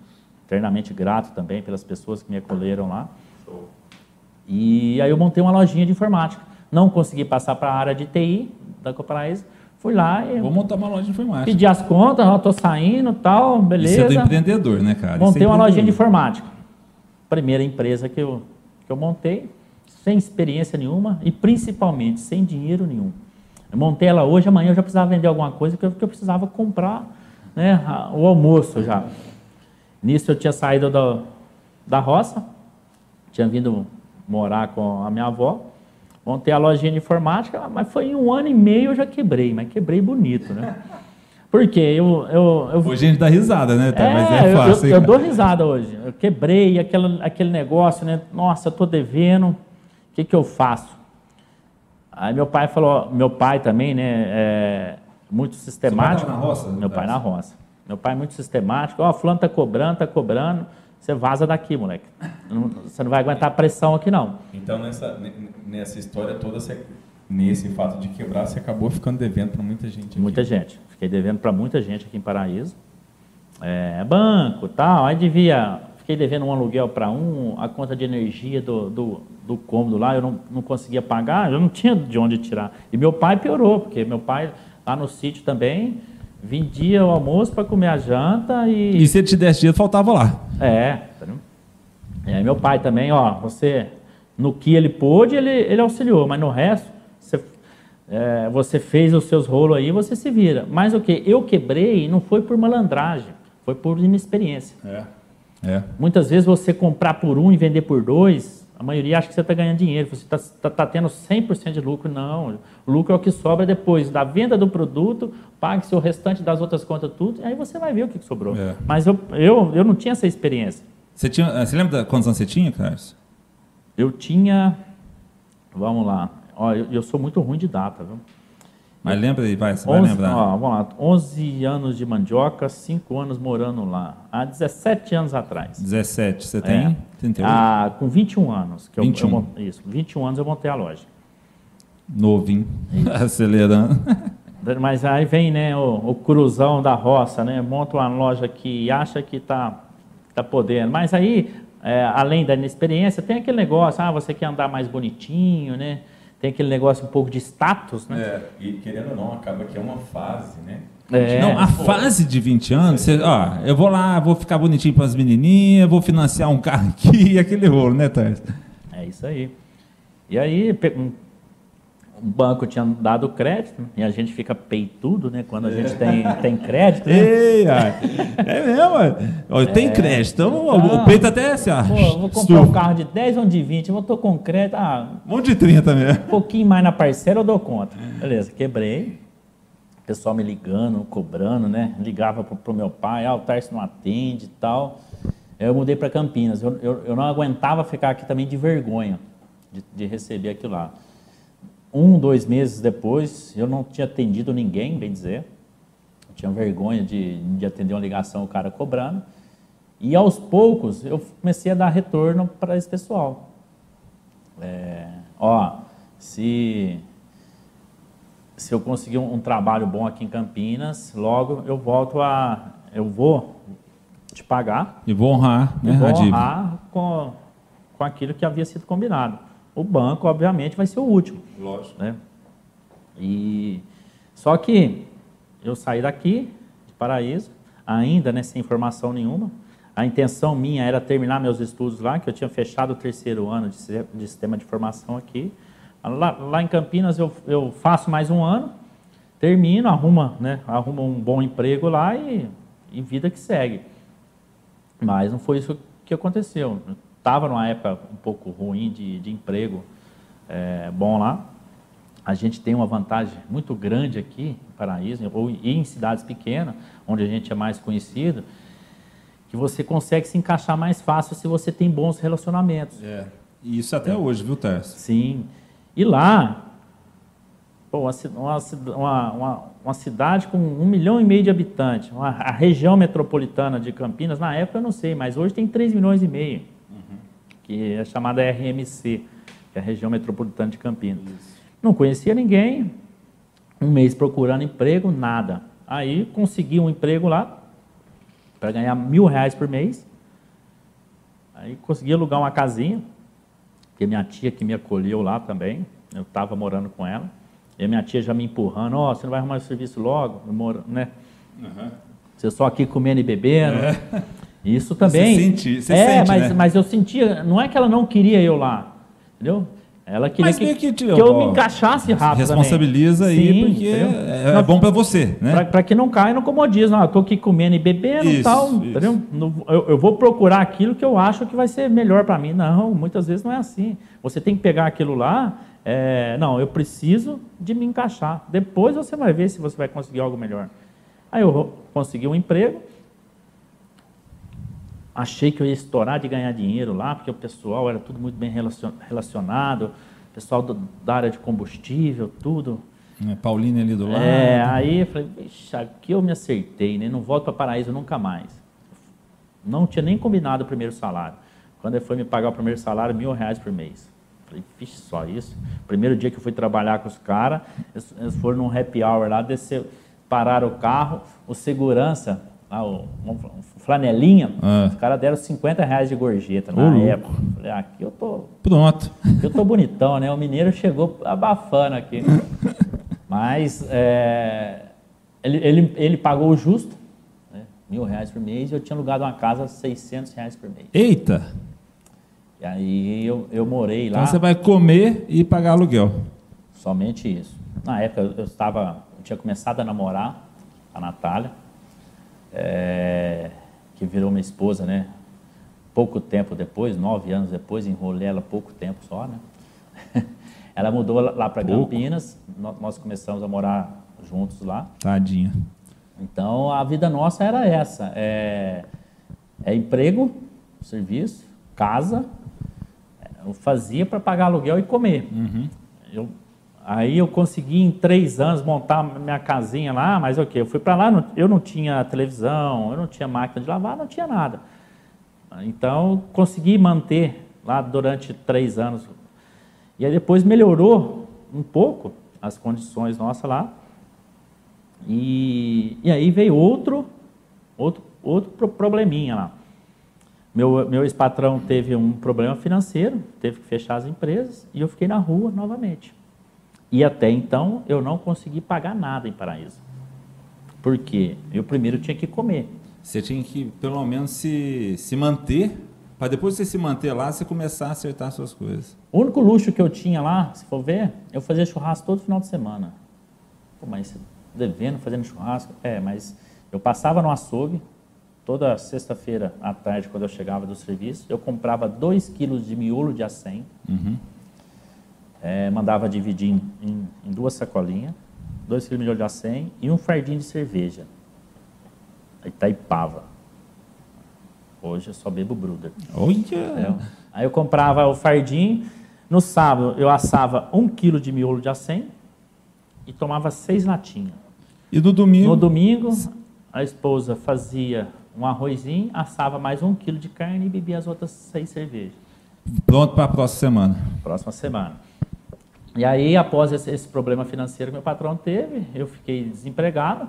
Eternamente grato também pelas pessoas que me acolheram lá. E aí eu montei uma lojinha de informática. Não consegui passar para a área de TI da Coparaíso, fui lá e Vou montar uma loja de informática. pedi as contas, tô saindo, tal, beleza. Isso é do empreendedor, né, cara? Isso Montei é uma lojinha de informática. Primeira empresa que eu, que eu montei, sem experiência nenhuma e principalmente sem dinheiro nenhum. Eu montei ela hoje, amanhã eu já precisava vender alguma coisa que eu, precisava comprar né, o almoço já. Nisso eu tinha saído da, da roça, tinha vindo morar com a minha avó, montei a lojinha de informática, mas foi em um ano e meio eu já quebrei, mas quebrei bonito, né? Porque eu, eu, eu Hoje a gente dá risada, né? Tá? Mas é eu- fácil. eu, hein, eu cara? dou risada hoje. Eu quebrei aquele, aquele negócio, né? Nossa, eu tô devendo. O que, que eu faço? Aí meu pai falou, meu pai também, né? É, muito sistemático. Seu pai tava na roça, Meu pai na roça. Meu pai é muito sistemático. Ó, fulano tá cobrando, tá cobrando. Você vaza daqui, moleque. Não- Você não vai aguentar a pressão aqui, não. Então, nessa, ne- nessa história toda, você, nesse fato de quebrar, você acabou ficando devendo para muita gente. aqui. Muita gente. Fiquei devendo para muita gente aqui em Paraíso. É, banco, tal. Aí devia. Fiquei devendo um aluguel para um, a conta de energia do, do, do cômodo lá, eu não, não conseguia pagar, eu não tinha de onde tirar. E meu pai piorou, porque meu pai lá no sítio também vendia o almoço para comer a janta e. E se ele te desse dinheiro, faltava lá. É, entendeu? E aí meu pai também, ó, você, no que ele pôde, ele, ele auxiliou, mas no resto, você, é, você fez os seus rolos aí, você se vira. Mas o que? Eu quebrei não foi por malandragem, foi por inexperiência. É. É. Muitas vezes você comprar por um e vender por dois, a maioria acha que você está ganhando dinheiro, você está tá, tá tendo 100% de lucro. Não, o lucro é o que sobra depois da venda do produto, pague-se o restante das outras contas tudo, e aí você vai ver o que, sobrou. É. Mas eu, eu, eu não tinha essa experiência. Você, tinha, eh, você lembra quantos anos você tinha, Carlos? Eu tinha. Vamos lá. Ó, eu, eu sou muito ruim de data, viu? Mas lembra aí, vai, você vai 11, lembrar. ó, vamos lá. 11 anos de mandioca, 5 anos morando lá. Há 17 anos atrás. 17, você É. tem? 38? Ah, com 21 anos. Que eu- 21. Eu, mon- isso, 21 anos eu montei a loja. Novinho, acelerando. Mas aí vem né, o, o cruzão da roça, né? Monta uma loja aqui e acha que está tá podendo. Mas aí, é, além da inexperiência, tem aquele negócio, ah, você quer andar mais bonitinho, né? Tem aquele negócio um pouco de status, né? É, e querendo ou não, acaba que é uma fase, né? É. Não, a fase de 20 anos, você, ó, eu vou lá, vou ficar bonitinho para as menininhas, vou financiar um carro aqui e aquele rolo, né, Tarso? É isso aí. E aí, um um banco tinha dado crédito, e a gente fica peitudo, né? Quando a gente tem, tem crédito. né? Ei, ai, é mesmo, ué. Ó, tem crédito, então o- o Ah. peito até assim, ó, Pô, vou comprar um carro de 10 ou de 20, eu tô com crédito, ah, Um de 30 mesmo. um pouquinho mais na parcela eu dou conta. Beleza, quebrei. O pessoal me ligando, cobrando, né? Ligava pro, pro meu pai, ah, o Tarso não atende e tal. Eu mudei para Campinas. Eu, eu, eu não aguentava ficar aqui também de vergonha de, de receber aquilo lá. Um, dois meses depois, eu não tinha atendido ninguém, bem dizer. Eu tinha vergonha de, de atender uma ligação, o cara cobrando. E aos poucos, eu comecei a dar retorno para esse pessoal. É, ó, se, se eu conseguir um, um trabalho bom aqui em Campinas, logo eu volto a. Eu vou te pagar E vou honrar, e né, vou a dívida. honrar com, com aquilo que havia sido combinado. O banco, obviamente, vai ser o último. Lógico. Né? E, só que eu saí daqui, de Paraíso, ainda né, sem informação nenhuma. A intenção minha era terminar meus estudos lá, que eu tinha fechado o terceiro ano de sistema de formação aqui. Lá, lá em Campinas eu, eu faço mais um ano, termino, arrumo, né, arrumo um bom emprego lá e, e vida que segue. Mas não foi isso que aconteceu. Estava numa época um pouco ruim de, de emprego é, bom lá. A gente tem uma vantagem muito grande aqui em Paraíso, ou em cidades pequenas, onde a gente é mais conhecido, que você consegue se encaixar mais fácil se você tem bons relacionamentos. É. E isso até hoje, viu, Tarso? Sim. E lá, pô, uma, uma uma- cidade com um milhão e meio de habitantes, uma- a região metropolitana de Campinas, na época eu não sei, mas hoje tem 3 milhões e meio, que é chamada RMC, que é a região metropolitana de Campinas. Não conhecia ninguém, um mês procurando emprego, nada. Aí consegui um emprego lá, para ganhar mil reais por mês. Aí consegui alugar uma casinha, porque minha tia que me acolheu lá também. eu estava morando com ela, e a minha tia já me empurrando, ó, oh, você não vai arrumar o serviço logo, né? Uhum. Você só aqui comendo e bebendo. É. Isso também. Você sente, você é, sente, mas, né? mas eu sentia, não é que ela não queria eu lá, entendeu? Ela queria Mas que, meio que, que, eu ó, me encaixasse rápido. Responsabiliza também. aí, Sim, porque é, é Não, bom para você, né? Para que não caia no comodismo. Ah, estou aqui comendo e bebendo e Isso, tal. isso. Eu, eu vou procurar aquilo que eu acho que vai ser melhor para mim. Não, muitas vezes não é assim. Você tem que pegar aquilo lá. é, não, eu preciso de me encaixar. Depois você vai ver se você vai conseguir algo melhor. Aí eu consegui um emprego. Achei que eu ia estourar de ganhar dinheiro lá, porque o pessoal era tudo muito bem relacion- relacionado. Pessoal do- da área de combustível, tudo. É, Pauline ali do lado. É, aí eu falei, vixe, aqui eu me acertei, né? Não volto para Paraíso nunca mais. Não tinha nem combinado o primeiro salário. Quando ele foi me pagar o primeiro salário, mil reais por mês. Falei, vixe, só isso. Primeiro dia que eu fui trabalhar com os caras, eles, eles foram num happy hour lá, desceu, pararam o carro, o segurança, lá, o, o flanelinha, Ah. os caras deram 50 reais de gorjeta Ô, na louco. época. Falei, ah, aqui eu tô Pronto. eu tô bonitão, né? O mineiro chegou abafando aqui. Mas é, ele, ele, ele pagou o justo, né? mil reais por mês, e eu tinha alugado uma casa 600 reais por mês. Eita! E aí eu, eu morei lá, Então você vai comer e pagar aluguel. somente isso. Na época eu eu estava, eu tinha começado a namorar a Natália, é, que virou minha esposa, né? Pouco tempo depois, nove anos depois, enrolei ela pouco tempo só, né? Ela mudou lá para. Campinas, nó- nós começamos a morar juntos lá. Tadinha. Então a vida nossa era essa: é, é emprego, serviço, casa. Eu fazia para pagar aluguel e comer. Eu, aí eu consegui em três anos montar minha casinha lá, mas o quê? Eu fui para lá, eu não tinha televisão, eu não tinha máquina de lavar, não tinha nada. Então consegui manter lá durante três anos. E aí depois melhorou um pouco as condições nossas lá. E, e aí veio outro, outro, outro pro- probleminha lá. Meu, meu ex-patrão teve um problema financeiro, teve que fechar as empresas e eu fiquei na rua novamente. E até então eu não consegui pagar nada em Paraíso. Por quê? Eu primeiro tinha que comer. Você tinha que, pelo menos, se, se manter, para depois você se manter lá, você começar a acertar suas coisas. O único luxo que eu tinha lá, se for ver, eu fazia churrasco todo final de semana. Pô, mas devendo, fazendo churrasco? É, mas eu passava no açougue, toda sexta-feira à tarde, quando eu chegava do serviço, eu comprava 2 quilos de miolo de acém, é, mandava dividir em, em- em duas sacolinhas, 2 quilos de miolo de acém e um fardinho de cerveja. Itaipava. Hoje eu só bebo Bruder. Olha! Aí eu comprava o fardinho. No sábado eu assava um quilo de miolo de acém e tomava seis latinhas. E no domingo, No domingo, a esposa fazia um arrozinho, assava mais um quilo de carne e bebia as outras seis cervejas. pronto para a próxima semana. Próxima semana. E aí, após esse, esse problema financeiro que meu patrão teve, eu fiquei desempregado.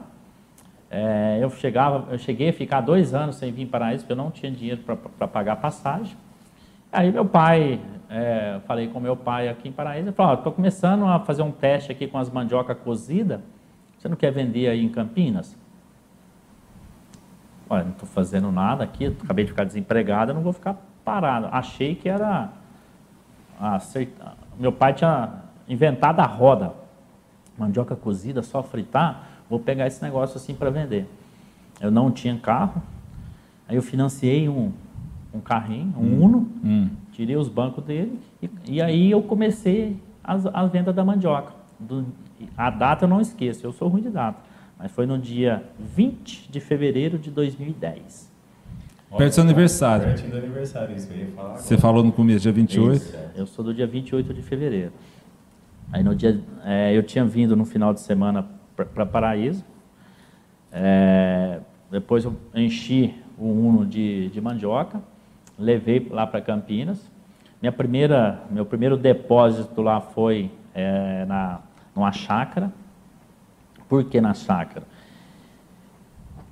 É, eu, chegava, eu cheguei a ficar dois anos sem vir para isso, porque eu não tinha dinheiro para pagar a passagem. Aí meu pai, é, falei com meu pai aqui em Paraíso, ele falou, estou começando a fazer um teste aqui com as mandioca cozida, você não quer vender aí em Campinas? Olha, não estou fazendo nada aqui, acabei de ficar desempregado, não vou ficar parado. Achei que era... acertar. Meu pai tinha inventado a roda. Mandioca cozida, só fritar, vou pegar esse negócio assim para vender. Eu não tinha carro, aí eu financiei um, um carrinho, um Uno, Hum. tirei os bancos dele e, e aí eu comecei as, a venda da mandioca. Do- a data eu não esqueço, eu sou ruim de data, mas foi no dia 20 de fevereiro de 2010. Perto do seu aniversário. Pertinho do aniversário, isso que eu ia falar. agora. Você falou no começo, dia 28. Isso, eu sou do dia 28 de fevereiro. Aí no dia, é, eu tinha vindo no final de semana para Paraíso. É, depois eu enchi o Uno de, de mandioca, levei lá para Campinas. Minha primeira, meu primeiro depósito lá foi é, na, numa chácara. Por que na chácara?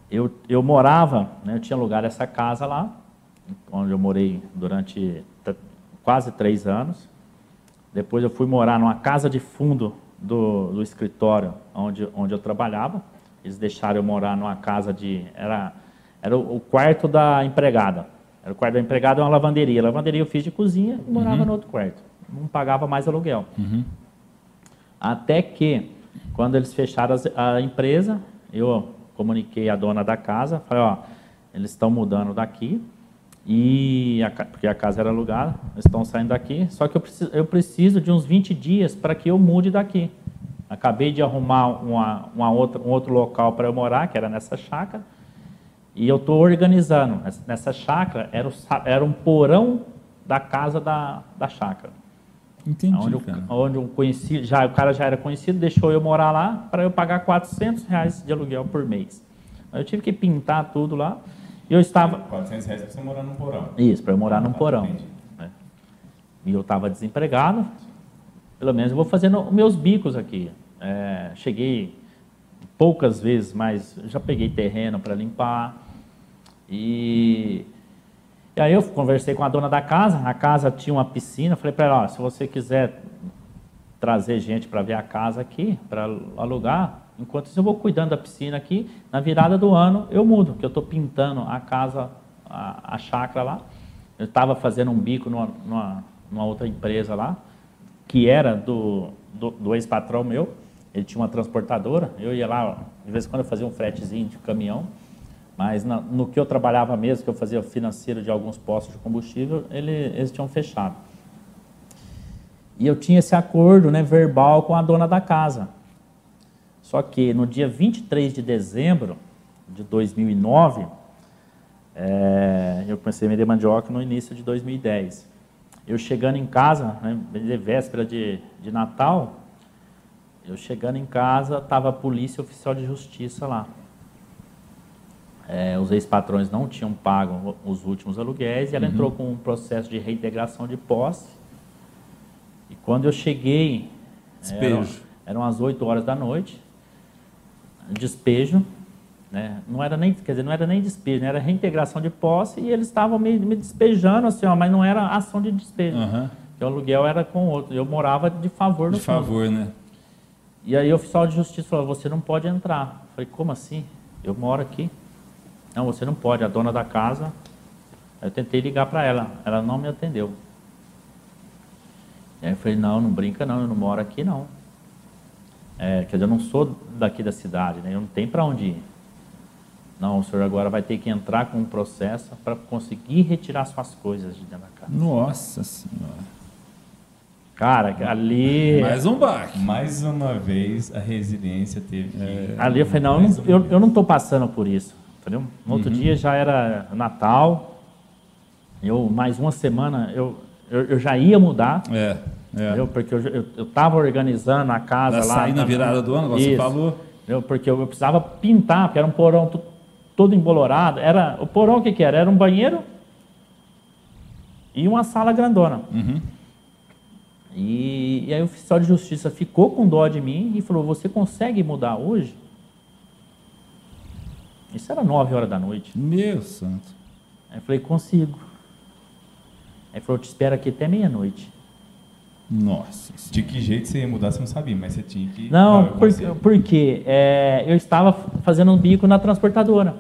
Eu, eu morava, né, eu tinha alugado essa casa lá, onde eu morei durante quase três anos. Depois eu fui morar numa casa de fundo do, do escritório onde, onde eu trabalhava. Eles deixaram eu morar numa casa de. Era, era o, o quarto da empregada. Era o quarto da empregada e uma lavanderia. A lavanderia eu fiz de cozinha e morava uhum. no outro quarto. Não pagava mais aluguel. Uhum. Até que, quando eles fecharam a empresa, eu comuniquei à dona da casa, falei, ó, eles estão mudando daqui, e a, porque a casa era alugada, estão saindo daqui, só que eu preciso, eu preciso de uns 20 dias para que eu mude daqui. Acabei de arrumar uma, uma outra, um outro local para eu morar, que era nessa chácara, e eu estou organizando. Nessa chácara era, o, era um porão da casa da, da chácara. Entendi, onde, cara. Eu, onde eu conheci, já, o cara já era conhecido, deixou eu morar lá para eu pagar 400 reais de aluguel por mês. Eu tive que pintar tudo lá. Eu estava... 400 reais para você morar num porão. Isso, para eu morar num porão. É. E eu estava desempregado. Pelo menos eu vou fazendo meus bicos aqui. É, cheguei poucas vezes, mas já peguei terreno para limpar. E e aí eu conversei com a dona da casa, a casa tinha uma piscina, falei para ela, ó, se você quiser trazer gente para ver a casa aqui, para alugar, enquanto isso eu vou cuidando da piscina aqui, na virada do ano eu mudo, que eu estou pintando a casa, a, a chácara lá. Eu estava fazendo um bico numa, numa, numa, outra empresa lá, que era do, do, do ex-patrão meu, ele tinha uma transportadora, eu ia lá, de vez em quando eu fazia um fretezinho de caminhão, mas na, no que eu trabalhava mesmo, que eu fazia financeiro de alguns postos de combustível, ele, eles tinham fechado. E eu tinha esse acordo né, verbal com a dona da casa. Só que no dia 23 de dezembro de 2009, é, eu comecei a vender mandioca no início de 2010. Eu chegando em casa, né, véspera de, de Natal, eu chegando em casa, estava a polícia oficial de justiça lá. É, os ex-patrões não tinham pago os últimos aluguéis e ela uhum. entrou com um processo de reintegração de posse. E quando eu cheguei, despejo. Eram, eram as 8 horas da noite, despejo, né? não era nem, quer dizer, não era nem despejo, né? era reintegração de posse e eles estavam me, me, despejando assim, ó, mas não era ação de despejo. Uhum. o aluguel era com outro. Eu morava de favor no De favor, né? E aí o oficial de justiça falou, você não pode entrar. Eu falei, como assim? Eu moro aqui. Não, você não pode, a dona da casa. Eu tentei ligar para ela, ela não me atendeu. E aí eu falei, não, não brinca não, eu não moro aqui não. É, quer dizer, eu não sou daqui da cidade, né? eu não tenho para onde ir. Não, o senhor agora vai ter que entrar com um processo para conseguir retirar suas coisas de dentro da casa. Nossa Senhora. Cara, ali. Mais um baque. Mais uma vez a residência teve. Que... É, ali eu falei, não, eu não, eu, eu não estou passando por isso. Entendeu? No outro uhum. dia já era Natal. Eu, mais uma semana, eu, eu, eu já ia mudar. É. é. Porque eu estava organizando a casa da lá. Sair na virada do ano, você falou. Eu, porque eu, eu, precisava pintar, porque era um porão todo embolorado. Era, o porão o que, que era? Era um banheiro e uma sala grandona. Uhum. E, e aí o oficial de justiça ficou com dó de mim e falou: Você consegue mudar hoje? Isso era nove horas da noite. Meu santo. Aí eu falei, consigo. Aí ele falou, te espero aqui até meia-noite. Nossa. De que jeito você ia mudar, você não sabia, mas você tinha que. Não, porque por é, eu estava fazendo um bico na transportadora.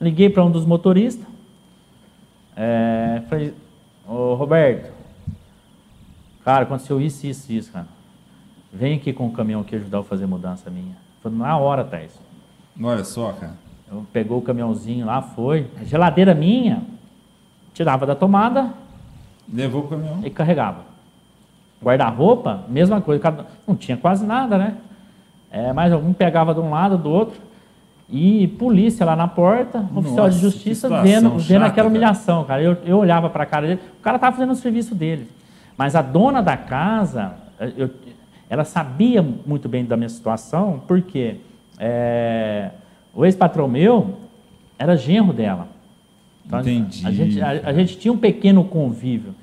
Liguei para um dos motoristas. É, falei, ô Roberto, cara, aconteceu isso, isso, isso, cara. Vem aqui com o caminhão aqui ajudar eu a fazer mudança minha. Falei, na hora, Thais. Olha só, cara. Eu pegou o caminhãozinho lá, foi. A geladeira minha, tirava da tomada. Levou o caminhão. E carregava. Guarda-roupa, mesma coisa. Não tinha quase nada, né? É, mas algum pegava de um lado, do outro. E polícia lá na porta, Nossa, oficial de justiça, vendo, chata, vendo aquela humilhação, cara. Eu, eu olhava para a cara dele, o cara estava fazendo o serviço dele. Mas a dona da casa, eu, ela sabia muito bem da minha situação, porque é, o ex-patrão meu era genro dela. Então, Entendi. A gente, a, a gente, tinha um pequeno convívio.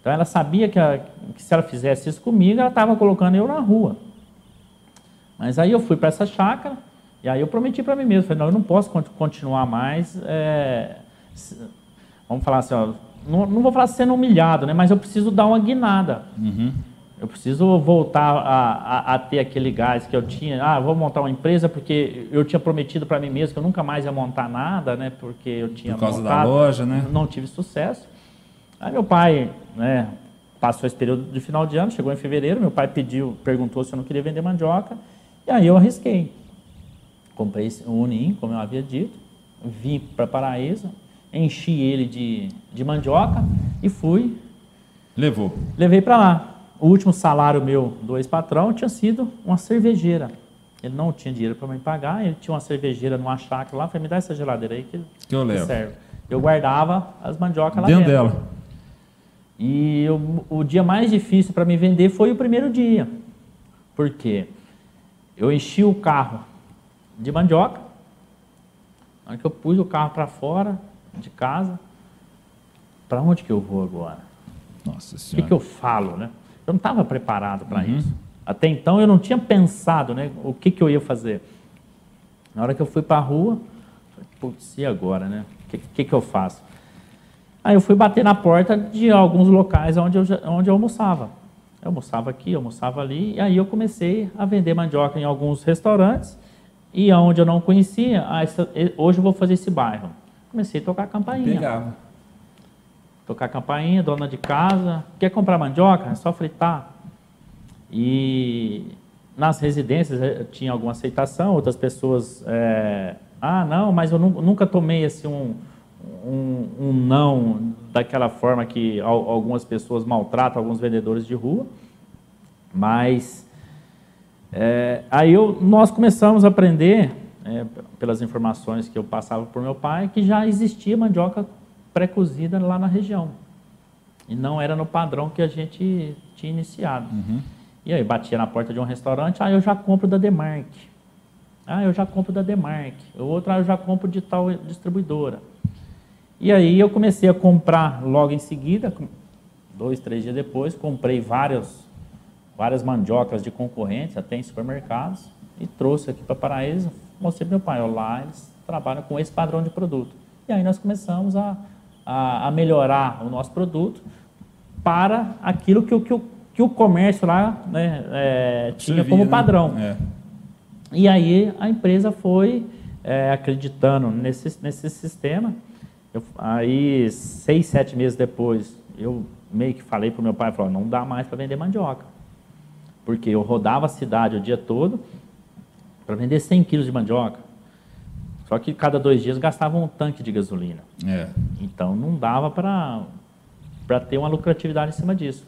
Então ela sabia que, a, que se ela fizesse isso comigo, ela estava colocando eu na rua. Mas aí eu fui para essa chácara, e aí eu prometi para mim mesmo, falei, não, eu não posso continuar mais, é, vamos falar assim, ó, não, não, vou falar sendo humilhado, né, mas eu preciso dar uma guinada. Uhum. eu preciso voltar a, a, a, ter aquele gás que eu tinha. Ah, vou montar uma empresa porque eu tinha prometido para mim mesmo que eu nunca mais ia montar nada, né? Porque eu tinha Por causa montado, da loja, né? Não tive sucesso. Aí meu pai, né? Passou esse período de final de ano, chegou em fevereiro, meu pai pediu, perguntou se eu não queria vender mandioca, e aí eu arrisquei. Comprei o Unim, como eu havia dito, vim para Paraíso, enchi ele de, de mandioca e fui. Levou. Levei para lá. O último salário meu do ex-patrão tinha sido uma cervejeira. Ele não tinha dinheiro para me pagar, ele tinha uma cervejeira numa chácara lá, falei, me dá essa geladeira aí que, que eu levo. serve. Eu guardava as mandiocas lá dentro. dentro dela. E eu, o dia mais difícil para me vender foi o primeiro dia. Por quê? Eu enchi o carro de mandioca. Na hora que eu pus o carro para fora de casa, para onde que eu vou agora? Nossa O que, Senhora. que eu falo, né? Eu não estava preparado para isso. Até então eu não tinha pensado, né? O que, que eu ia fazer. Na hora que eu fui para a rua, falei, putz, e agora, né? O que, que, que eu faço? Aí eu fui bater na porta de alguns locais onde eu, onde eu almoçava. Eu almoçava aqui, eu almoçava ali, e aí eu comecei a vender mandioca em alguns restaurantes, e onde eu não conhecia, ah, essa- hoje eu vou fazer esse bairro. Comecei a tocar campainha. Pegava. Tocar campainha, dona de casa, quer comprar mandioca? É só fritar. E nas residências eh, tinha alguma aceitação, outras pessoas, eh, ah, não, mas eu nu- nunca tomei assim um, um, um não daquela forma que al- algumas pessoas maltratam alguns vendedores de rua. Mas é, aí eu, nós começamos a aprender, é, pelas informações que eu passava por meu pai, que já existia mandioca pré-cozida lá na região. E não era no padrão que a gente tinha iniciado. E aí batia na porta de um restaurante, ah, eu já compro da Demarque. Ah, eu já compro da Demarque. O outro, ah, eu já compro de tal distribuidora. E aí eu comecei a comprar logo em seguida, dois, três dias depois, comprei vários, várias mandiocas de concorrentes, até em supermercados, e trouxe aqui para Paraíso, mostrei para meu pai, ó, lá eles trabalham com esse padrão de produto. E aí nós começamos a, a, a melhorar o nosso produto para aquilo que, o- que, que o comércio lá né, é, tinha como né? padrão. É. E aí a empresa foi é, acreditando nesse, nesse sistema. Eu- aí, seis, sete meses depois, eu meio que falei para o meu pai, falou, não dá mais para vender mandioca. Porque eu rodava a cidade o dia todo para vender 100 quilos de mandioca. Só que cada dois dias gastava um tanque de gasolina. É. Então não dava para ter uma lucratividade em cima disso.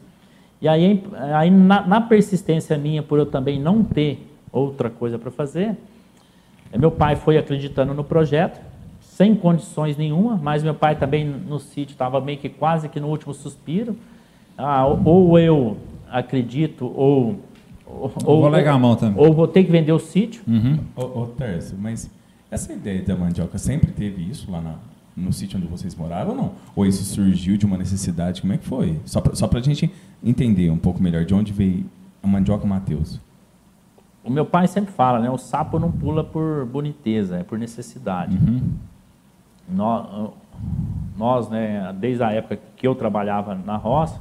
E aí, aí na, na persistência minha, por eu também não ter outra coisa para fazer, meu pai foi acreditando no projeto, sem condições nenhuma, mas meu pai também no sítio estava meio que quase que no último suspiro. Ah, ou- ou eu acredito, ou. ou vou a mão também. Ou vou ter que vender o sítio. Uhum. Ô, ô Tércio, mas essa ideia da mandioca sempre teve isso lá na- no sítio onde vocês moravam ou não? Ou isso surgiu de uma necessidade? Como é que foi? Só pra, só pra gente entender um pouco melhor de onde veio a mandioca Mateus. O meu pai sempre fala, né? O sapo não pula por boniteza, é por necessidade. Nó- Nós, né, desde a época que eu trabalhava na roça,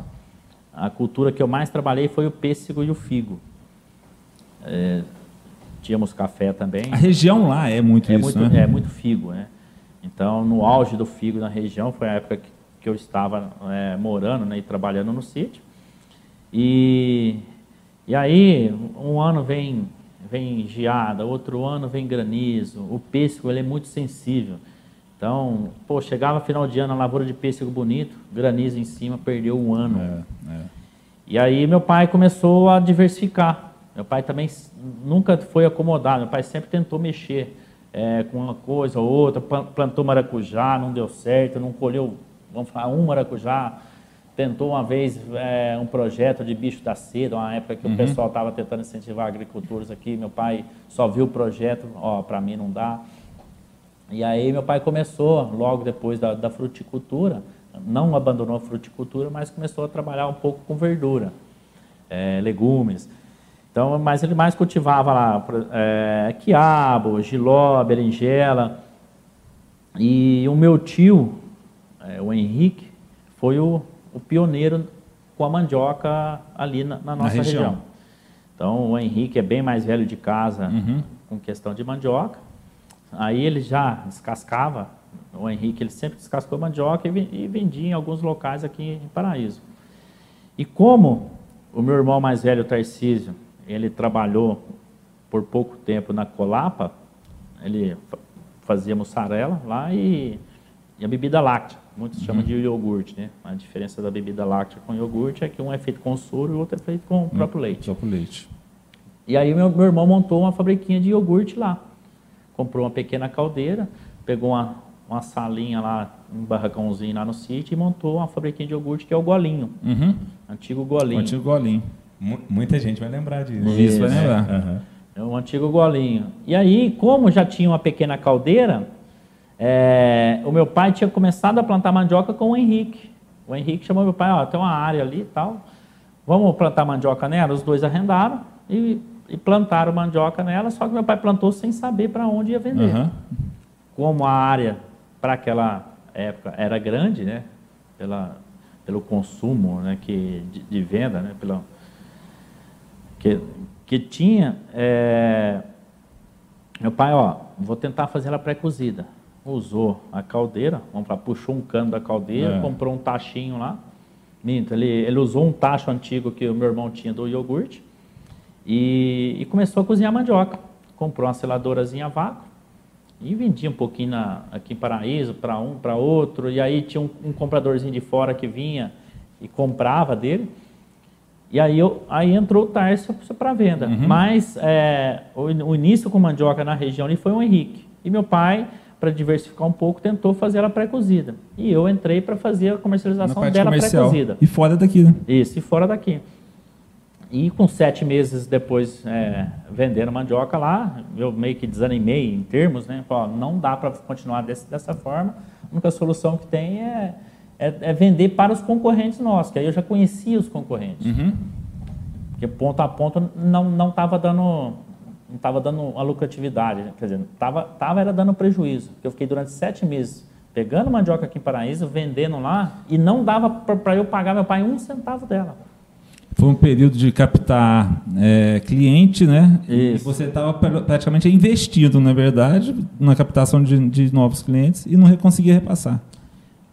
a cultura que eu mais trabalhei foi o pêssego e o figo. É, tínhamos café também. A região lá é muito É isso, muito, né? é muito figo, né? Então, no auge do figo na região, foi a época que, que eu estava é, morando né, e trabalhando no sítio. E, e aí, um ano vem, vem geada, outro ano vem granizo. O pêssego ele é muito sensível. Então, pô, chegava final de ano, a lavoura de pêssego bonito, granizo em cima, perdeu um ano. É, é. E aí meu pai começou a diversificar. Meu pai também nunca foi acomodado. Meu pai sempre tentou mexer é, com uma coisa ou outra. Plan- Plantou maracujá, não deu certo, não colheu, vamos falar, um maracujá. Tentou uma vez é, um projeto de bicho da seda, uma época que o pessoal estava tentando incentivar agricultores aqui. Meu pai só viu o projeto, ó, para mim não dá. E aí meu pai começou, logo depois da, da fruticultura, não abandonou a fruticultura, mas começou a trabalhar um pouco com verdura, eh, legumes. Então, mas ele mais cultivava lá eh, quiabo, giló, berinjela. E o meu tio, eh, o Henrique, foi o, o pioneiro com a mandioca ali na, na nossa região. região. Então, o Henrique é bem mais velho de casa Uhum. com questão de mandioca. Aí ele já descascava, o Henrique ele sempre descascou mandioca e ven- vendia em alguns locais aqui em Paraíso. E como o meu irmão mais velho, Tarcísio, ele trabalhou por pouco tempo na Colapa, ele fa- fazia mussarela lá e, e a bebida láctea. Muitos chamam de iogurte, né? A diferença da bebida láctea com iogurte é que um é feito com soro e o outro é feito com o próprio leite. Só com leite. E aí meu, meu irmão montou uma fabriquinha de iogurte lá. Comprou uma pequena caldeira, pegou uma, uma salinha lá, um barracãozinho lá no sítio e montou uma fabriquinha de iogurte que é o golinho, Uhum. antigo O golinho. antigo golinho. Mu- Muita gente vai lembrar disso. Isso, vai Isso. lembrar. Aham. É um antigo golinho. E aí, como já tinha uma pequena caldeira, é, o meu pai tinha começado a plantar mandioca com o Henrique. O Henrique chamou meu pai, ó, tem uma área ali e tal, vamos plantar mandioca nela? Os dois arrendaram e, e plantaram mandioca nela, só que meu pai plantou sem saber para onde ia vender. Aham. Como a área para aquela época era grande, né, pela, pelo consumo né, que, de, de venda, né, pela, que, que tinha, é, meu pai, ó, vou tentar fazer ela pré-cozida. Usou a caldeira, vamos lá, puxou um cano da caldeira, É. comprou um tachinho lá. Minto, ele, ele usou um tacho antigo que o meu irmão tinha do iogurte e, e começou a cozinhar mandioca. Comprou uma seladorazinha a vácuo e vendia um pouquinho na, aqui em Paraíso, para um, para outro. E aí tinha um, um compradorzinho de fora que vinha e comprava dele. E aí, eu, aí entrou o Tarso para venda. Mas é, o, o início com mandioca na região ali foi o Henrique. E meu pai, para diversificar um pouco, tentou fazer ela pré-cozida. E eu entrei para fazer a comercialização dela pré-cozida. E fora daqui, né? Isso, e fora daqui. E com sete meses depois é, vendendo mandioca lá, eu meio que desanimei em termos, né? Falei, não dá para continuar desse, dessa forma. A única solução que tem é, é, é vender para os concorrentes nossos, que aí eu já conhecia os concorrentes. Uhum. Porque ponto a ponto não não estava dando não estava dando uma lucratividade, né? quer dizer, tava tava era dando prejuízo. Eu fiquei durante sete meses pegando mandioca aqui em Paraíso, vendendo lá e não dava para eu pagar meu pai um centavo dela. Foi um período de captar é, cliente, né? E Isso. você estava praticamente investido, na verdade, na captação de, de novos clientes e não conseguia repassar.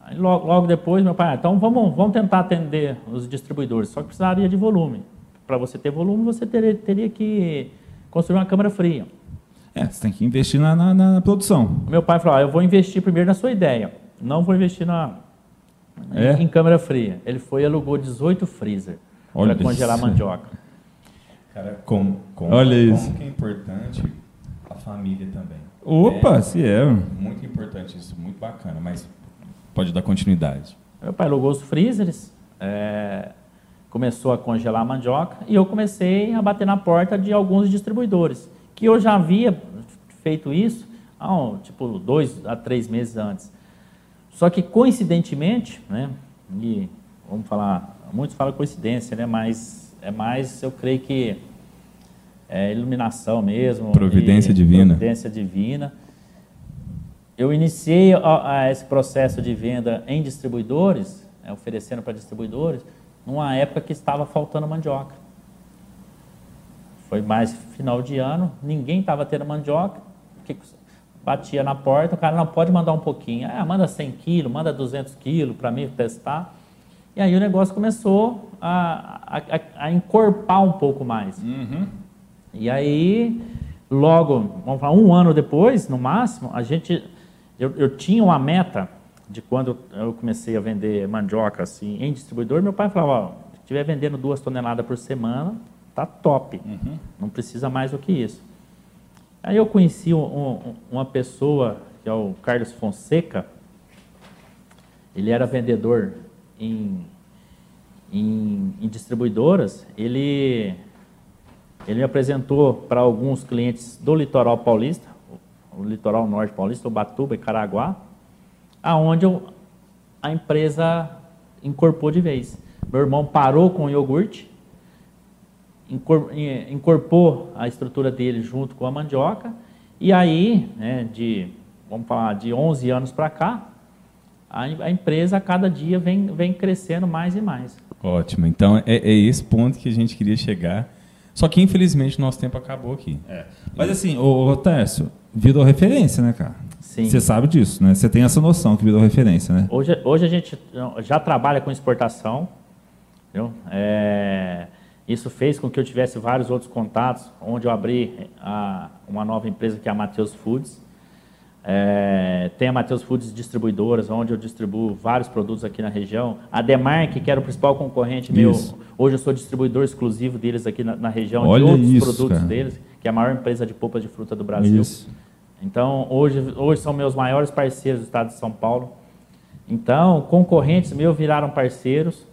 Aí logo, logo depois, meu pai, ah, então vamos, vamos tentar atender os distribuidores, só que precisaria de volume. Para você ter volume, você teria, teria que construir uma câmara fria. É, você tem que investir na, na- na produção. Meu pai falou, ah, eu vou investir primeiro na sua ideia, não vou investir na, É? em, em câmara fria. Ele foi e alugou 18 freezer para congelar isso. mandioca. Cara, como, como, Olha como isso. que é importante a família também. Opa, É se é. muito importante isso, muito bacana, mas pode dar continuidade. Meu pai alugou os freezers, é, começou a congelar a mandioca e eu comecei a bater na porta de alguns distribuidores, que eu já havia feito isso há um, tipo dois a três meses antes. Só que coincidentemente, né, e vamos falar, muitos falam coincidência, né, mas é mais, eu creio que é iluminação mesmo. Providência e- divina. Providência divina. Eu iniciei a- a esse processo de venda em distribuidores, né, oferecendo para distribuidores, numa época que estava faltando mandioca. Foi mais final de ano, ninguém estava tendo mandioca. que- Batia na porta, o cara não pode mandar um pouquinho. Ah, manda 100 quilos, manda 200 quilos para mim testar. E aí o negócio começou a, a, a- encorpar um pouco mais. E aí, logo, vamos falar, um ano depois, no máximo, a gente, eu, eu tinha uma meta de quando eu comecei a vender mandioca assim, em distribuidor, meu pai falava, ó, se estiver vendendo duas toneladas por semana, tá top, não precisa mais do que isso. Aí eu conheci um- um- uma pessoa, que é o Carlos Fonseca, ele era vendedor em, em, em distribuidoras, ele ele me apresentou para alguns clientes do litoral paulista, o litoral norte paulista, Ubatuba e Caraguá, aonde a empresa incorporou de vez. Meu irmão parou com o iogurte, incor- incorporou a estrutura dele junto com a mandioca, e aí, né, de, vamos falar, de 11 anos para cá, a, a empresa a cada dia vem, vem crescendo mais e mais. Ótimo. Então é, é esse ponto que a gente queria chegar. Só que infelizmente o nosso tempo acabou aqui. É. Mas assim, o Tércio, virou referência, né, cara? Sim. Você sabe disso, né? Você tem essa noção que virou referência, né? Hoje, hoje a gente já trabalha com exportação. Viu? É, isso fez com que eu tivesse vários outros contatos, onde eu abri a, uma nova empresa que é a Mateus Foods. É, tem a Mateus Foods Distribuidoras, onde eu distribuo vários produtos aqui na região. A Demarque, que era o principal concorrente meu, Isso. hoje eu sou distribuidor exclusivo deles aqui na, na região, Olha de outros isso, produtos cara. deles, que é a maior empresa de polpa de fruta do Brasil. Isso. Então, hoje, hoje são meus maiores parceiros do estado de São Paulo. Então, concorrentes meus viraram parceiros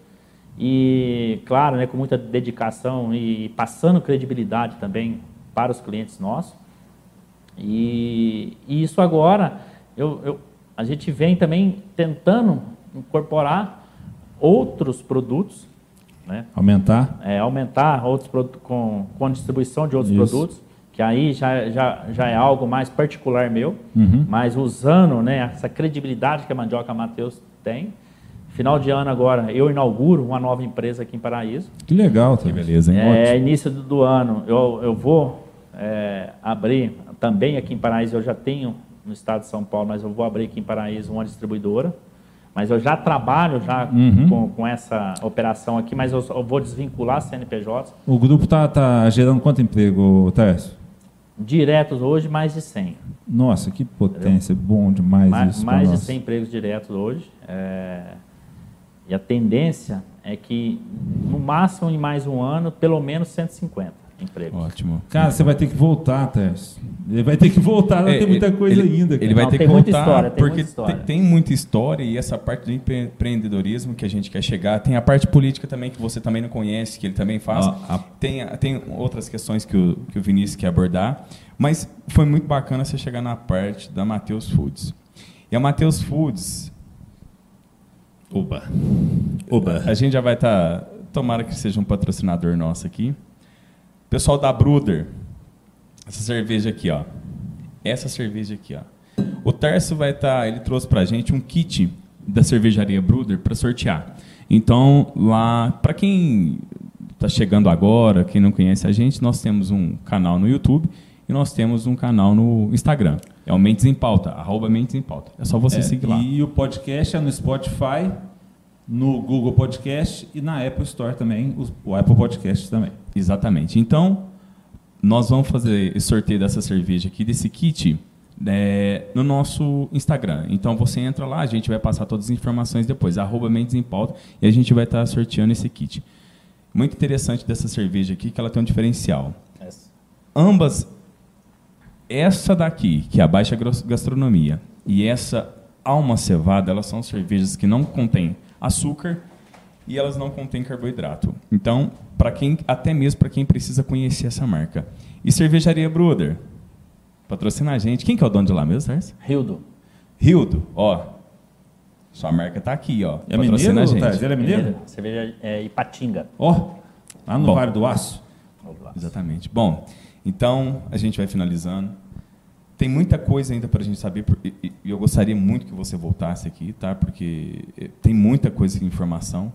e, claro, né, com muita dedicação e passando credibilidade também para os clientes nossos. E, e isso agora, eu, eu- a gente vem também tentando incorporar outros produtos, né? Aumentar? é, aumentar outros produtos com, com a distribuição de outros Isso. produtos, que aí já, já, já é algo mais particular meu, Uhum. mas usando né, essa credibilidade que a Mandioca Matheus tem. Final de ano agora, eu inauguro uma nova empresa aqui em Paraíso. Que legal, Que Tércio. beleza, hein? É, início do, do ano, eu, eu vou é, abrir, também aqui em Paraíso, eu já tenho no estado de São Paulo, mas eu vou abrir aqui em Paraíso uma distribuidora. Mas eu já trabalho já Uhum. com, com essa operação aqui, mas eu, eu vou desvincular CNPJ. O grupo tá, tá gerando quanto emprego, Tércio? Diretos hoje, mais de 100. Nossa, que potência, bom demais Mais, isso. mais de nós. 100 empregos diretos hoje. É, e a tendência é que, no máximo, em mais um ano, pelo menos 150 empregos. Ótimo. Cara, você vai ter que voltar, Tércio. Ele vai ter que voltar, não É, tem muita ele- coisa ele, ainda. Cara. Ele vai Não, ter tem que voltar história, tem porque muita história. Tem, tem muita história e essa parte do empre- empreendedorismo que a gente quer chegar. Tem a parte política também que você também não conhece, que ele também faz. Ah, a- Tem, tem outras questões que o, que o Vinícius quer abordar. Mas foi muito bacana você chegar na parte da Mateus Foods. E a Mateus Foods, Oba. Oba. a gente já vai estar. tomara que seja um patrocinador nosso aqui. Pessoal da Bruder, essa cerveja aqui, ó. Essa cerveja aqui, ó. O Tarso vai estar, ele trouxe pra gente um kit da cervejaria Bruder para sortear. Então, lá, para quem está chegando agora, quem não conhece a gente, nós temos um canal no YouTube e nós temos um canal no Instagram. É o Mentes em Pauta, arroba Mentes em Pauta. É só você É, seguir lá. E o podcast é no Spotify, no Google Podcast e na Apple Store também, o Apple Podcast também. Exatamente. Então, nós vamos fazer esse sorteio dessa cerveja aqui, desse kit, né, no nosso Instagram. Então, você entra lá, a gente vai passar todas as informações depois, arroba Mendes em Pauta, e a gente vai estar sorteando esse kit. Muito interessante dessa cerveja aqui, que ela tem um diferencial. Essa. Ambas, essa daqui, que é a Baixa Gastronomia, e essa Alma Cevada, elas são cervejas que não contêm açúcar e elas não contêm carboidrato. Então, para quem, até mesmo para quem precisa conhecer essa marca. E Cervejaria Bruder, patrocina a gente. Quem que é o dono de lá mesmo, Tarso? Rildo. Rildo, ó. Sua marca tá aqui, ó. É patrocina mineiro, a gente. Ele é mineiro? Mineiro. Cerveja é Ipatinga. Ó, lá no Bom. Vale do Aço. Exatamente. Bom, então a gente vai finalizando. Tem muita coisa ainda para a gente saber e eu gostaria muito que você voltasse aqui, tá? Porque eh, tem muita coisa de informação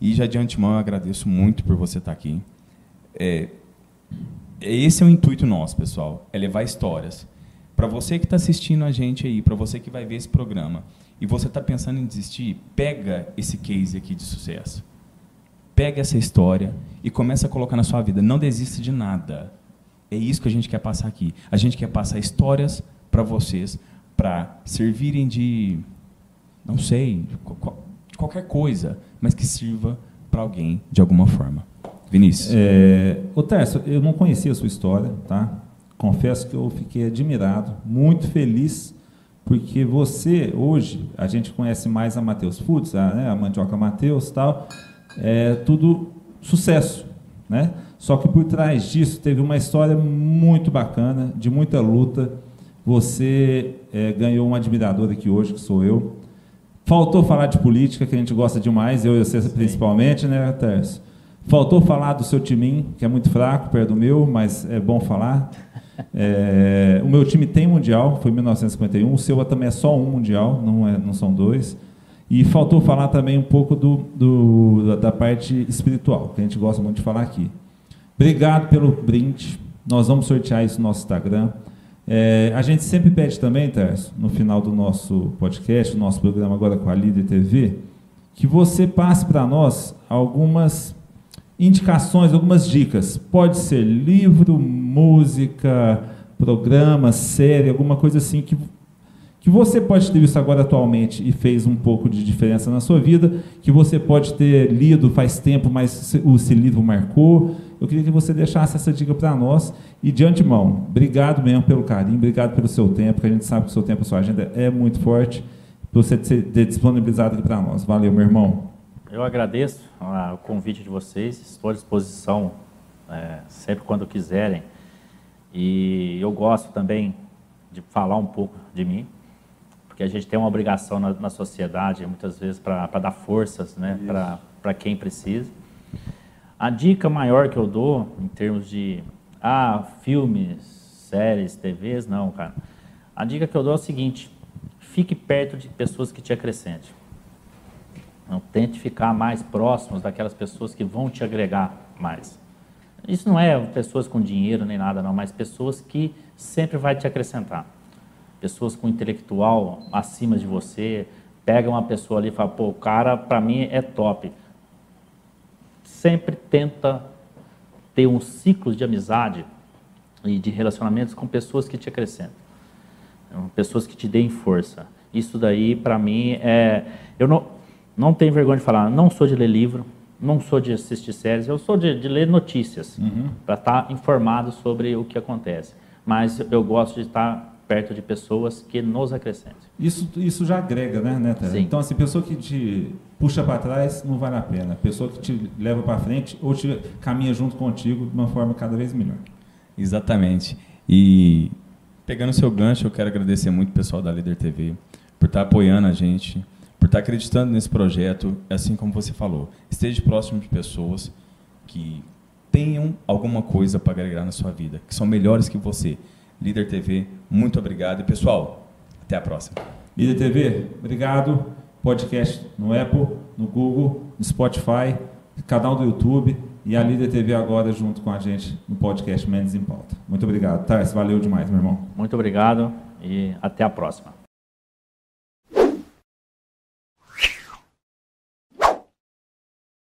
e já de antemão eu agradeço muito por você estar aqui. É, esse é o intuito nosso, pessoal, é levar histórias. Para você que está assistindo a gente aí, para você que vai ver esse programa e você está pensando em desistir, pega esse case aqui de sucesso. Pega essa história e começa a colocar na sua vida. Não desista de nada. É isso que a gente quer passar aqui. A gente quer passar histórias para vocês, para servirem de, não sei, de qual- qual- de qualquer coisa, mas que sirva para alguém de alguma forma. Vinícius. É, ô Tércio, eu não conhecia a sua história, tá? Confesso que eu fiquei admirado, muito feliz, porque você, hoje, a gente conhece mais a Mateus Foods, a, né, a Mandioca Mateus e tal, é tudo sucesso, né? Só que por trás disso teve uma história muito bacana, de muita luta. Você é, ganhou um admirador aqui hoje, que sou eu. Faltou falar de política, que a gente gosta demais, eu e você principalmente, né, Tércio? Faltou falar do seu timinho, que é muito fraco perto do meu, mas é bom falar. É, o meu time tem mundial, foi em 1951. O seu também é só um mundial, não, é, não são dois. E faltou falar também um pouco do, do, da parte espiritual, que a gente gosta muito de falar aqui. Obrigado pelo brinde. Nós vamos sortear isso no nosso Instagram. É, a gente sempre pede também, Tarso, no final do nosso podcast, do nosso programa agora com a Líder TV, que você passe para nós algumas indicações, algumas dicas. Pode ser livro, música, programa, série, alguma coisa assim que, que você pode ter visto agora atualmente e fez um pouco de diferença na sua vida, que você pode ter lido faz tempo, mas esse livro marcou. Eu queria que você deixasse essa dica para nós. E de antemão, obrigado mesmo pelo carinho, obrigado pelo seu tempo, que a gente sabe que o seu tempo, a sua agenda é muito forte, por você ter disponibilizado aqui para nós. Valeu, meu irmão. Eu agradeço o convite de vocês, estou à disposição é, sempre quando quiserem. E eu gosto também de falar um pouco de mim, porque a gente tem uma obrigação na, na sociedade, muitas vezes, para dar forças né, para quem precisa. A dica maior que eu dou, em termos de ah, filmes, séries, TVs, não, cara. A dica que eu dou é o seguinte: fique perto de pessoas que te acrescentem. Não tente ficar mais próximos daquelas pessoas que vão te agregar mais. Isso não é pessoas com dinheiro nem nada, não, mas pessoas que sempre vai te acrescentar. Pessoas com intelectual acima de você, pega uma pessoa ali e fala, pô, o cara para mim é top. Sempre tenta ter um ciclo de amizade e de relacionamentos com pessoas que te acrescentam. Pessoas que te deem força. Isso daí, para mim, é. Eu não, não tenho vergonha de falar, não sou de ler livro, não sou de assistir séries, eu sou de, de ler notícias, uhum. para estar tá informado sobre o que acontece. Mas eu gosto de estar perto de pessoas que nos acrescentem. Isso, isso já agrega, né, Neta? Sim. Então, assim, pessoa que te puxa para trás não vale a pena. Pessoa que te leva para frente ou te caminha junto contigo de uma forma cada vez melhor. Exatamente. E pegando o seu gancho, eu quero agradecer muito o pessoal da Líder TV por estar tá apoiando a gente, por estar acreditando nesse projeto, assim como você falou. Esteja próximo de pessoas que tenham alguma coisa para agregar na sua vida, que são melhores que você. Líder TV, muito obrigado. E pessoal, até a próxima. Líder TV, obrigado. Podcast no Apple, no Google, no Spotify, canal do YouTube e a Líder TV agora junto com a gente no podcast Mendes em Pauta. Muito obrigado. Tarso, valeu demais, meu irmão. Muito obrigado e até a próxima.